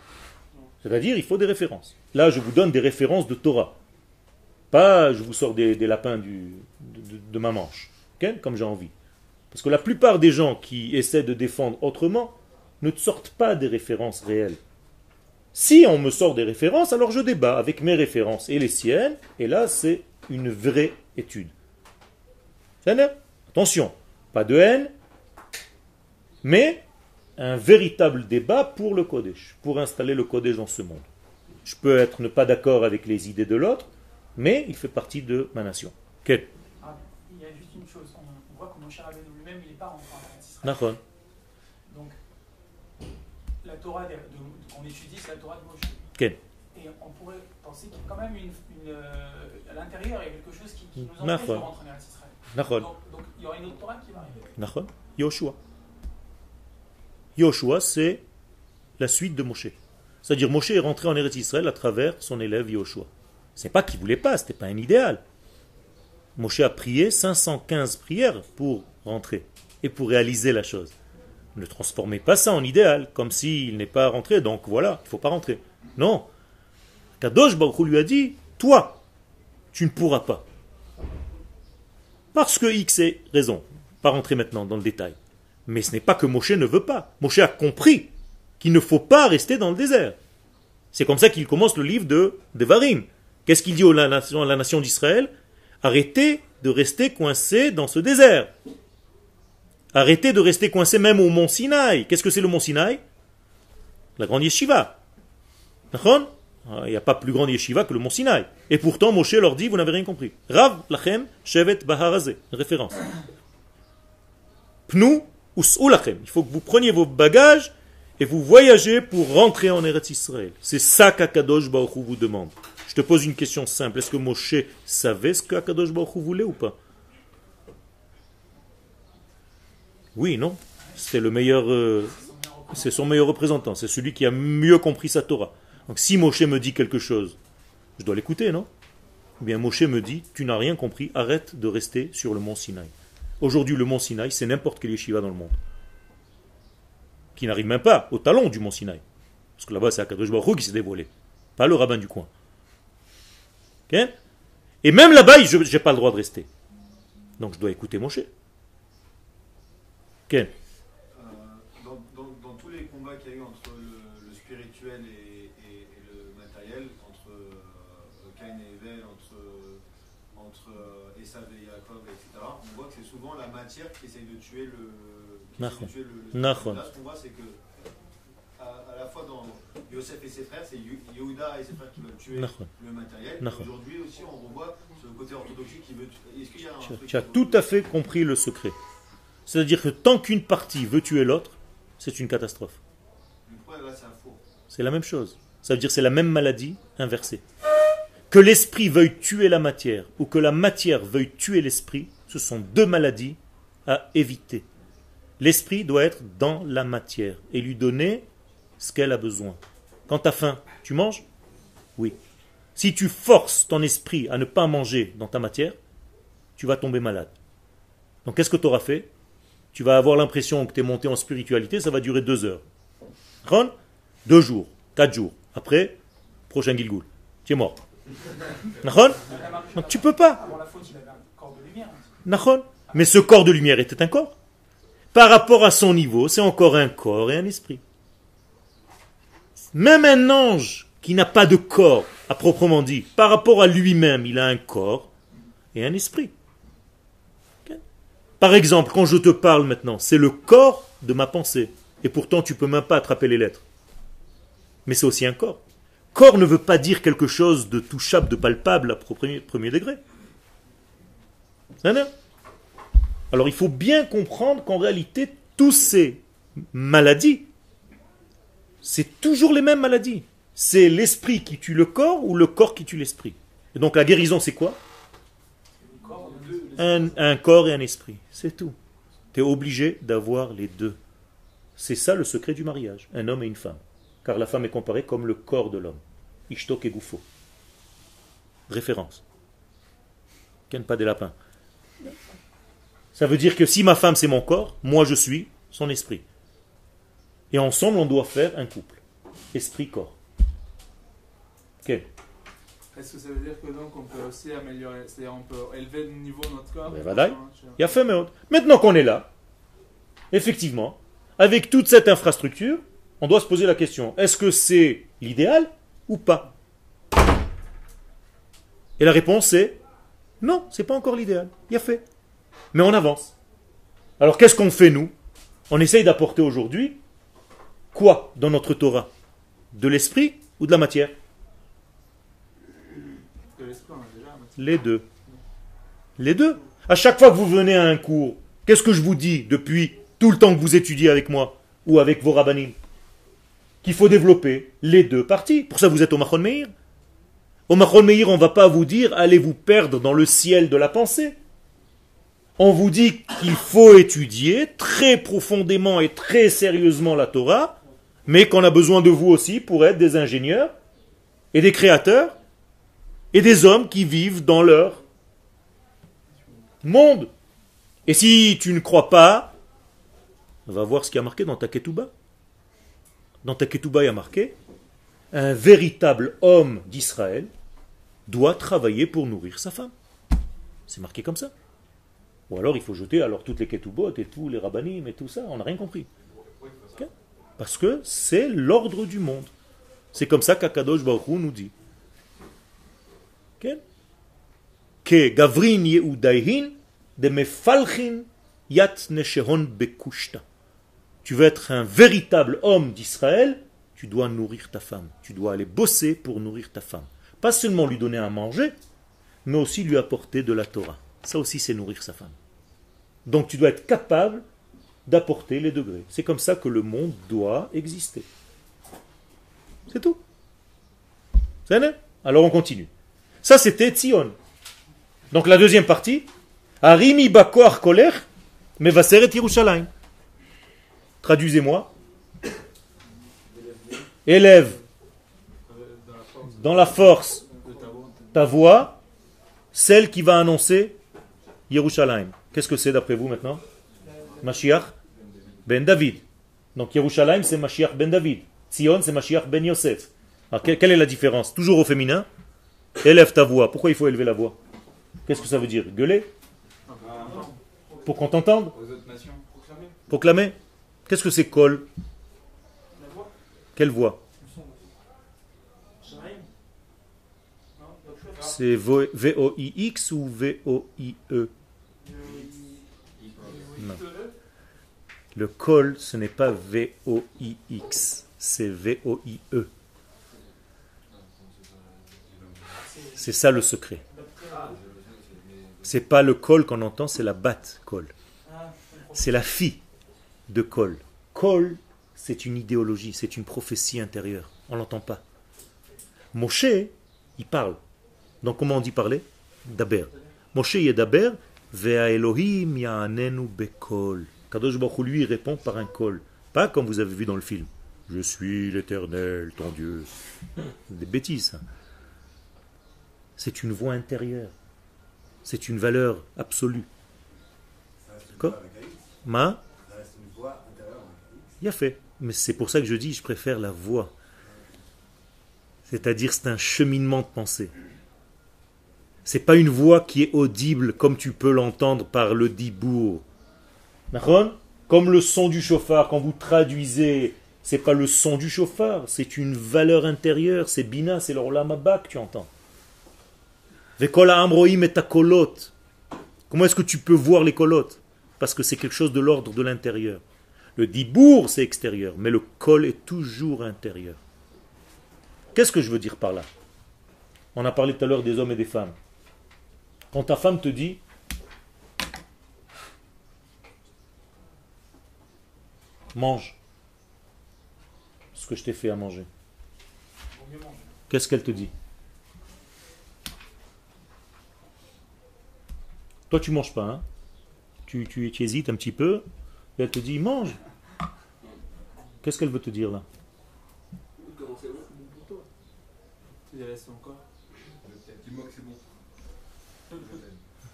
C'est-à-dire, il faut des références. Là, je vous donne des références de Torah. Pas, je vous sors des, lapins du, de, ma manche, comme j'ai envie. Parce que la plupart des gens qui essaient de défendre autrement ne sortent pas des références réelles. Si on me sort des références, alors je débat avec mes références et les siennes, et là c'est une vraie étude. Attention, pas de haine, mais un véritable débat pour le Kodesh, pour installer le Kodesh dans ce monde. Je peux être ne pas d'accord avec les idées de l'autre, mais il fait partie de ma nation. Quel ah, Il y a juste une chose, on, voit que mon cher lui-même, il n'est pas rentré en Israël. La Torah de on étudie la Torah de Moshe. Et on pourrait penser qu'il y a quand même une, une euh, à l'intérieur, il y a quelque chose qui, qui nous empêche de rentrer en Israël. Donc, donc, il y aura une autre Torah qui va arriver. Yoshua. Yoshua, c'est la suite de Moshe. C'est-à-dire Moshe est rentré en Eretz Israël à travers son élève Yoshua. C'est pas qu'il voulait pas, c'était pas un idéal. Moshe a prié 515 prières pour rentrer et pour réaliser la chose. Ne transformez pas ça en idéal, comme s'il n'est pas rentré, donc voilà, il ne faut pas rentrer. Non. Kadosh Baruch lui a dit, toi, tu ne pourras pas. Parce que X est raison. Pas rentrer maintenant dans le détail. Mais ce n'est pas que Moshe ne veut pas. Moshe a compris qu'il ne faut pas rester dans le désert. C'est comme ça qu'il commence le livre de Devarim. Qu'est-ce qu'il dit à la nation, nation d'Israël? Arrêtez de rester coincé dans ce désert. Arrêtez de rester coincé même au mont Sinaï. Qu'est-ce que c'est le mont Sinaï? La grande yeshiva. Ah, il n'y a pas plus grande yeshiva que le mont Sinaï. Et pourtant, Moshe leur dit, vous n'avez rien compris. Rav lachem shevet baharazé. Référence. Pnu us lachem. Il faut que vous preniez vos bagages et vous voyagez pour rentrer en Eretz Israël. C'est ça qu'Akadosh Baruch vous demande. Je te pose une question simple. Est-ce que Moshe savait ce qu'Akadosh Baruch voulait ou pas? Oui, non C'est le meilleur... Euh, c'est son meilleur représentant. C'est celui qui a mieux compris sa Torah. Donc si Moshe me dit quelque chose, je dois l'écouter, non? Eh Bien Moshe me dit, tu n'as rien compris, arrête de rester sur le mont Sinaï. Aujourd'hui, le mont Sinaï, c'est n'importe quel yeshiva dans le monde qui n'arrive même pas au talon du mont Sinaï. Parce que là-bas, c'est Akadosh Baruch qui s'est dévoilé, pas le rabbin du coin. Et même là-bas, je n'ai pas le droit de rester. Donc je dois écouter mon Euh, dans, tous les combats qu'il y a eu entre le, spirituel et, le matériel, entre euh, Cain et Evel, entre, entre euh, Esav et Yaakov, etc., on voit que c'est souvent la matière qui essaye de tuer le, Là, ce qu'on voit, c'est que à, la fois dans Yosef et ses frères, c'est Yehuda et ses frères qui veulent tuer le matériel. Aujourd'hui aussi, on revoit ce côté orthodoxe qui veut tuer. Est-ce qu'il y a un tu, tu as tout à fait compris le secret. C'est-à-dire que tant qu'une partie veut tuer l'autre, c'est une catastrophe. C'est la même chose. Ça veut dire que c'est la même maladie inversée. Que l'esprit veuille tuer la matière ou que la matière veuille tuer l'esprit, ce sont deux maladies à éviter. L'esprit doit être dans la matière et lui donner ce qu'elle a besoin. Quand tu as faim, tu manges? Oui. Si tu forces ton esprit à ne pas manger dans ta matière, tu vas tomber malade. Donc qu'est-ce que tu auras fait? Tu vas avoir l'impression que tu es monté en spiritualité, ça va durer deux heures. Ron Deux jours, quatre jours. Après, prochain Gilgoul. Tu es mort. Donc tu peux pas. Mais ce corps de lumière était un corps par rapport à son niveau, c'est encore un corps et un esprit. Même un ange qui n'a pas de corps, à proprement dit, par rapport à lui-même, il a un corps et un esprit. Par exemple, quand je te parle maintenant, c'est le corps de ma pensée. Et pourtant, tu peux même pas attraper les lettres. Mais c'est aussi un corps. Corps ne veut pas dire quelque chose de touchable, de palpable à premier, degré. Alors il faut bien comprendre qu'en réalité, tous ces maladies, c'est toujours les mêmes maladies. C'est l'esprit qui tue le corps ou le corps qui tue l'esprit. Et donc la guérison, c'est quoi? Un, corps et un esprit. C'est tout. Tu es obligé d'avoir les deux. C'est ça le secret du mariage, un homme et une femme. Car la femme est comparée comme le corps de l'homme. Ishtok et Goufo. Référence. Ken pas des lapins. Ça veut dire que si ma femme c'est mon corps, moi je suis son esprit. Et ensemble on doit faire un couple. Esprit-corps. Ok. Est-ce que ça veut dire que donc on peut aussi améliorer, c'est-à-dire on peut élever le niveau de notre corps? Il y a fait Maintenant qu'on est là, effectivement, avec toute cette infrastructure, on doit se poser la question est-ce que c'est l'idéal ou pas? Et la réponse est non, c'est pas encore l'idéal. Il y a fait. Mais on avance. Alors qu'est-ce qu'on fait nous? On essaye d'apporter aujourd'hui quoi dans notre Torah? De l'esprit ou de la matière? Les deux. Les deux. À chaque fois que vous venez à un cours, qu'est-ce que je vous dis depuis tout le temps que vous étudiez avec moi ou avec vos rabbinim Qu'il faut développer les deux parties. Pour ça, vous êtes au Machon Meir. Au Machon Meir, on ne va pas vous dire allez vous perdre dans le ciel de la pensée on vous dit qu'il faut étudier très profondément et très sérieusement la Torah, mais qu'on a besoin de vous aussi pour être des ingénieurs et des créateurs et des hommes qui vivent dans leur monde. Et si tu ne crois pas, va voir ce qui a marqué dans ta ketouba. Dans ta ketouba, il y a marqué un véritable homme d'Israël doit travailler pour nourrir sa femme. C'est marqué comme ça. Ou alors il faut jeter alors toutes les ketubot et tous les rabbinim et tout ça, on n'a rien compris. Parce que c'est l'ordre du monde. C'est comme ça qu'Akadosh Baruch nous dit. Yat Bekushta. Tu veux être un véritable homme d'Israël, tu dois nourrir ta femme. Tu dois aller bosser pour nourrir ta femme. Pas seulement lui donner à manger, mais aussi lui apporter de la Torah. Ça aussi, c'est nourrir sa femme. Donc tu dois être capable d'apporter les degrés. C'est comme ça que le monde doit exister. C'est tout. Alors on continue. Ça c'était Tzion. Donc la deuxième partie, Arimi Bakor Koler, Mevaseret Yerushalayim. Traduisez-moi. Élève dans la force ta voix, celle qui va annoncer Yerushalayim. Qu'est-ce que c'est d'après vous maintenant? Mashiach ben David. Donc Yerushalayim c'est Mashiach ben David. Sion c'est Mashiach ben Yosef. Alors quelle est la différence? Toujours au féminin. Élève ta voix. Pourquoi il faut élever la voix? Qu'est-ce que ça veut dire Gueuler Pour qu'on t'entende Proclamer Qu'est-ce que c'est col Quelle voix C'est V-O-I-X ou V-O-I-E Non. Le col, ce n'est pas V-O-I-X, c'est V-O-I-E. C'est ça le secret. C'est pas le col qu'on entend, c'est la batte col. C'est la fille de col. Col, c'est une idéologie, c'est une prophétie intérieure. On l'entend pas. Moshe, il parle. Donc comment on dit parler? Daber. Moshe est Daber, Vea Elohim ya'anenu bekol. Kadosh Baruch lui répond par un col. Pas comme vous avez vu dans le film. Je suis l'éternel, ton Dieu. Des bêtises. C'est une voix intérieure. C'est une valeur absolue. Quoi Ma Il a fait. Mais c'est pour ça que je dis, je préfère la voix. C'est-à-dire, c'est un cheminement de pensée. C'est pas une voix qui est audible comme tu peux l'entendre par le dibour. Comme le son du chauffard, quand vous traduisez, c'est pas le son du chauffard, c'est une valeur intérieure, c'est bina, c'est l'orlamaba que tu entends. Comment est-ce que tu peux voir les colottes? Parce que c'est quelque chose de l'ordre de l'intérieur. Le dibour, c'est extérieur, mais le col est toujours intérieur. Qu'est-ce que je veux dire par là? On a parlé tout à l'heure des hommes et des femmes. Quand ta femme te dit mange ce que je t'ai fait à manger, qu'est-ce qu'elle te dit? Toi, tu manges pas, hein. Tu, tu, tu, hésites un petit peu, et elle te dit mange. Qu'est-ce qu'elle veut te dire là?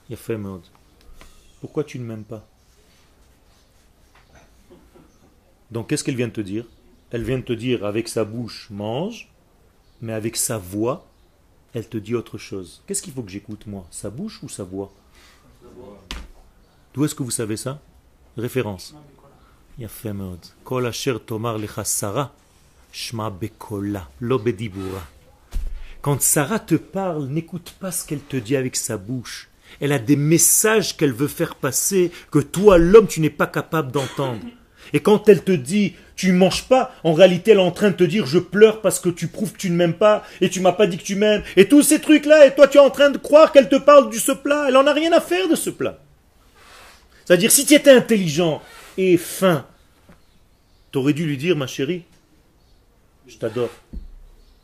Il a fait mode. Pourquoi tu ne m'aimes pas? Donc qu'est-ce qu'elle vient de te dire? Elle vient de te dire avec sa bouche mange, mais avec sa voix, elle te dit autre chose. Qu'est-ce qu'il faut que j'écoute moi? Sa bouche ou sa voix? D'où est-ce que vous savez ça? Référence. Fait mode. tomar shma bekola, Quand Sarah te parle, n'écoute pas ce qu'elle te dit avec sa bouche. Elle a des messages qu'elle veut faire passer que toi, l'homme, tu n'es pas capable d'entendre. Et quand elle te dit tu manges pas, en réalité elle est en train de te dire je pleure parce que tu prouves que tu ne m'aimes pas et tu m'as pas dit que tu m'aimes et tous ces trucs là et toi tu es en train de croire qu'elle te parle de ce plat, elle en a rien à faire de ce plat. C'est-à-dire si tu étais intelligent et fin, tu aurais dû lui dire ma chérie, je t'adore,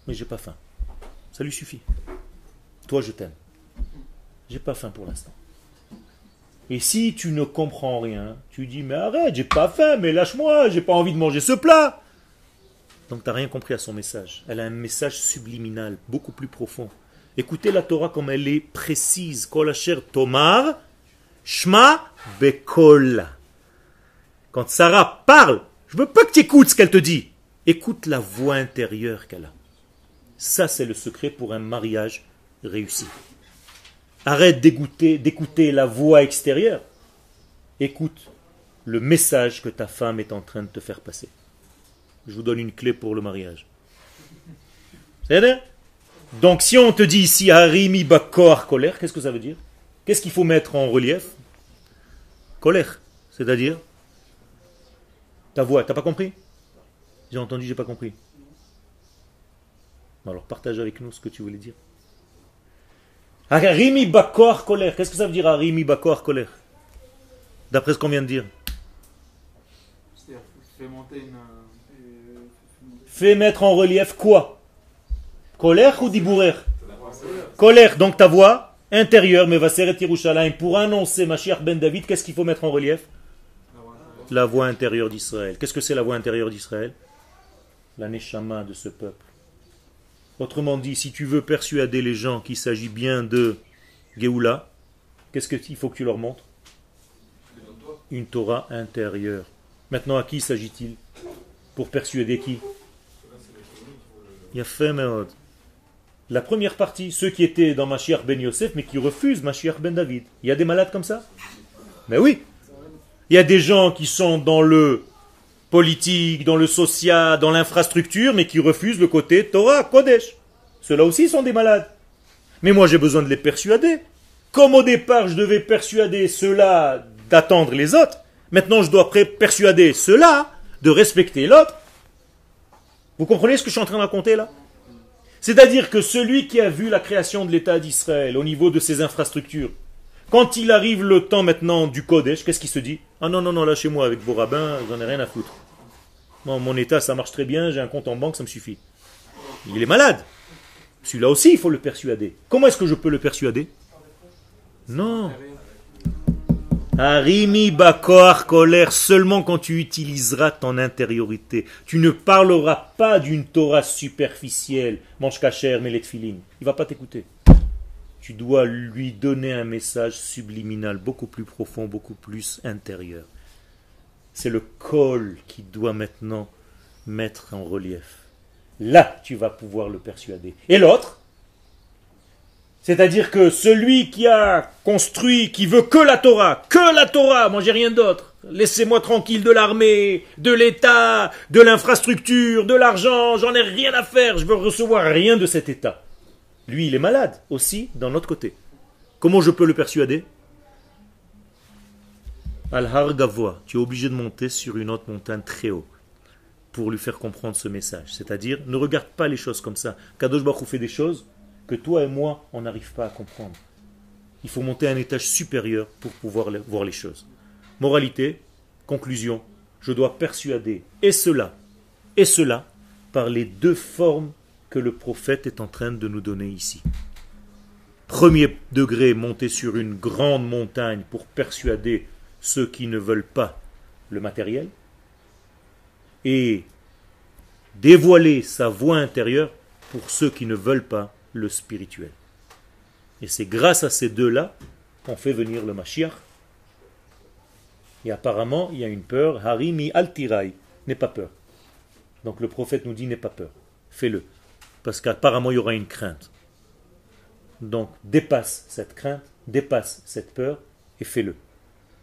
mais j'ai pas faim. Ça lui suffit. Toi je t'aime. J'ai pas faim pour l'instant. Et si tu ne comprends rien, tu dis mais arrête, j'ai pas faim, mais lâche-moi, j'ai pas envie de manger ce plat. Donc tu n'as rien compris à son message. Elle a un message subliminal, beaucoup plus profond. Écoutez la Torah comme elle est précise. Kol tomar, shma bekol. Quand Sarah parle, je veux pas que tu écoutes ce qu'elle te dit. Écoute la voix intérieure qu'elle a. Ça, c'est le secret pour un mariage réussi. Arrête d'écouter la voix extérieure. Écoute le message que ta femme est en train de te faire passer. Je vous donne une clé pour le mariage. Donc si on te dit ici Harimi Bakor colère, qu'est-ce que ça veut dire? Qu'est-ce qu'il faut mettre en relief? Colère, c'est-à-dire? Ta voix, t'as pas compris? J'ai entendu, j'ai pas compris. Alors partage avec nous ce que tu voulais dire. Harimi Bakor colère. Qu'est-ce que ça veut dire Harimi Bakor colère D'après ce qu'on vient de dire. Fais mettre en relief quoi? Colère ou dibourer? Colère, donc ta voix intérieure, mais va Yerushalayim, pour annoncer Mashiach ben David, qu'est-ce qu'il faut mettre en relief? La voix intérieure d'Israël. Qu'est-ce que c'est la voix intérieure d'Israël? La neshama de ce peuple. Autrement dit, si tu veux persuader les gens qu'il s'agit bien de Géoula, qu'est-ce qu'il faut que tu leur montres? Une Torah intérieure. Maintenant, à qui s'agit-il? Pour persuader qui? La première partie, ceux qui étaient dans Mashiach ben Yosef, mais qui refusent Mashiach ben David. Il y a des malades comme ça? Mais oui. Il y a des gens qui sont dans le politique, dans le social, dans l'infrastructure, mais qui refusent le côté Torah, Kodesh. Ceux-là aussi sont des malades. Mais moi j'ai besoin de les persuader. Comme au départ je devais persuader ceux-là d'attendre les autres, maintenant je dois persuader ceux-là de respecter l'autre. Vous comprenez ce que je suis en train de raconter là? C'est-à-dire que celui qui a vu la création de l'État d'Israël au niveau de ses infrastructures, quand il arrive le temps maintenant du Kodesh, qu'est-ce qu'il se dit? Ah non, non, non, lâchez-moi avec vos rabbins, j'en ai rien à foutre. Mon État, ça marche très bien, j'ai un compte en banque, ça me suffit. Il est malade. Celui-là aussi, il faut le persuader. Comment est-ce que je peux le persuader Non. Arimi bakor colère seulement quand tu utiliseras ton intériorité. Tu ne parleras pas d'une Torah superficielle. Mange mais les Il va pas t'écouter. Tu dois lui donner un message subliminal, beaucoup plus profond, beaucoup plus intérieur. C'est le col qui doit maintenant mettre en relief. Là, tu vas pouvoir le persuader. Et l'autre c'est-à-dire que celui qui a construit, qui veut que la Torah, que la Torah, moi j'ai rien d'autre. Laissez-moi tranquille de l'armée, de l'État, de l'infrastructure, de l'argent, j'en ai rien à faire, je veux recevoir rien de cet État. Lui, il est malade aussi d'un autre côté. Comment je peux le persuader? Al-Har tu es obligé de monter sur une autre montagne très haut pour lui faire comprendre ce message. C'est-à-dire, ne regarde pas les choses comme ça. Kadosh Baruch fait des choses que toi et moi, on n'arrive pas à comprendre. Il faut monter à un étage supérieur pour pouvoir voir les choses. Moralité, conclusion, je dois persuader et cela et cela par les deux formes que le prophète est en train de nous donner ici. Premier degré, monter sur une grande montagne pour persuader ceux qui ne veulent pas le matériel et dévoiler sa voix intérieure pour ceux qui ne veulent pas le spirituel. Et c'est grâce à ces deux-là qu'on fait venir le Mashiach. Et apparemment, il y a une peur. Harimi altirai, n'aie pas peur. Donc le prophète nous dit n'aie pas peur. Fais-le. Parce qu'apparemment, il y aura une crainte. Donc dépasse cette crainte, dépasse cette peur et fais-le.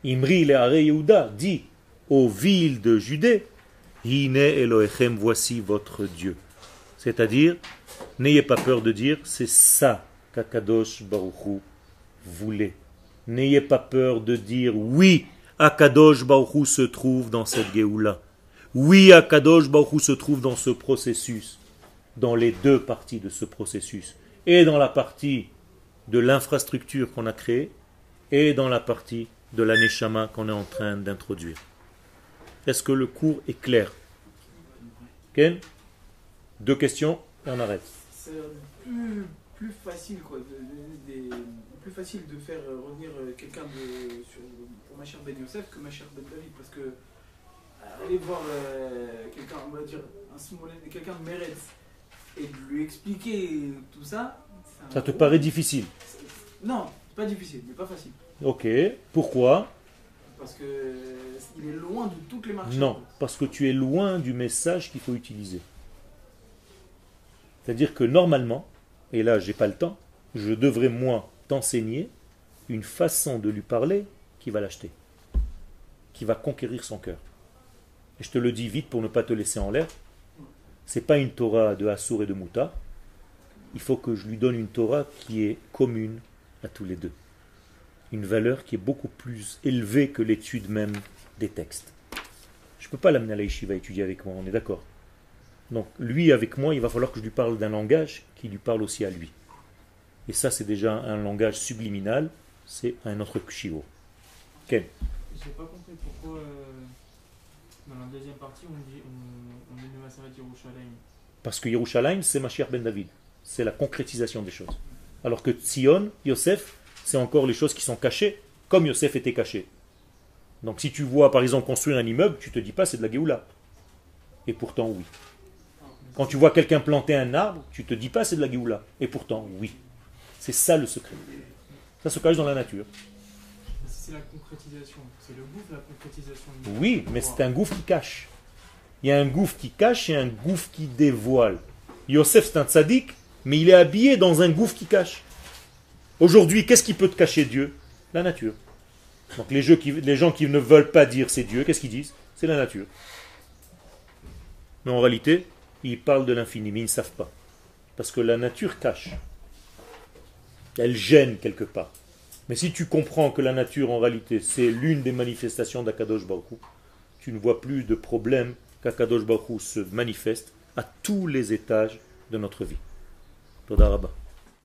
Imri le Yehuda dit aux villes de Judée Hine Elohechem, voici votre Dieu. C'est-à-dire, n'ayez pas peur de dire, c'est ça qu'Akadosh Baruchou voulait. N'ayez pas peur de dire, oui, Akadosh Baruchou se trouve dans cette Géoula. Oui, Akadosh Baruchou se trouve dans ce processus, dans les deux parties de ce processus, et dans la partie de l'infrastructure qu'on a créée, et dans la partie de la qu'on est en train d'introduire. Est-ce que le cours est clair? Ken? Deux questions et on arrête. C'est plus, plus, facile, quoi, de, plus facile de faire revenir quelqu'un pour Machir Ben Yosef que Machir Ben David. Parce que aller voir euh, quelqu'un, on va dire, un quelqu'un de Meretz et de lui expliquer tout ça. Ça te paraît difficile? Non, pas difficile, mais pas facile. Ok, pourquoi parce qu'il est loin de toutes les marches. Non, parce que tu es loin du message qu'il faut utiliser. C'est-à-dire que normalement, et là j'ai pas le temps, je devrais moi t'enseigner une façon de lui parler qui va l'acheter, qui va conquérir son cœur. Et je te le dis vite pour ne pas te laisser en l'air. C'est pas une Torah de Assour et de Mouta. Il faut que je lui donne une Torah qui est commune à tous les deux une valeur qui est beaucoup plus élevée que l'étude même des textes. Je ne peux pas l'amener à la yeshiva étudier avec moi, on est d'accord. Donc lui avec moi, il va falloir que je lui parle d'un langage qui lui parle aussi à lui. Et ça c'est déjà un langage subliminal, c'est un autre kshivo. Ken J'ai pas compris pourquoi euh, Dans la deuxième partie, on dit on, on est Yerushalayim. Parce que Yerushalayim, c'est Mashiach ben David. C'est la concrétisation des choses. Alors que Tzion, Yosef, c'est encore les choses qui sont cachées, comme Yosef était caché. Donc si tu vois par exemple construire un immeuble, tu te dis pas c'est de la Géoula. Et pourtant oui. Quand tu vois quelqu'un planter un arbre, tu te dis pas c'est de la Géoula. Et pourtant oui. C'est ça le secret. Ça se cache dans la nature. C'est la concrétisation. C'est le gouffre, la concrétisation. Oui, mais c'est un gouffre qui cache. Il y a un gouffre qui cache et un gouffre qui dévoile. Yosef, c'est un tzaddik, mais il est habillé dans un gouffre qui cache. Aujourd'hui, qu'est-ce qui peut te cacher Dieu La nature. Donc les, gens qui ne veulent pas dire c'est Dieu, qu'est-ce qu'ils disent C'est la nature. Mais en réalité, ils parlent de l'infini, mais ils ne savent pas. Parce que la nature cache. Elle gêne quelque part. Mais si tu comprends que la nature, en réalité, c'est l'une des manifestations d'Akadosh Baruch tu ne vois plus de problème qu'Akadosh Baruch se manifeste à tous les étages de notre vie.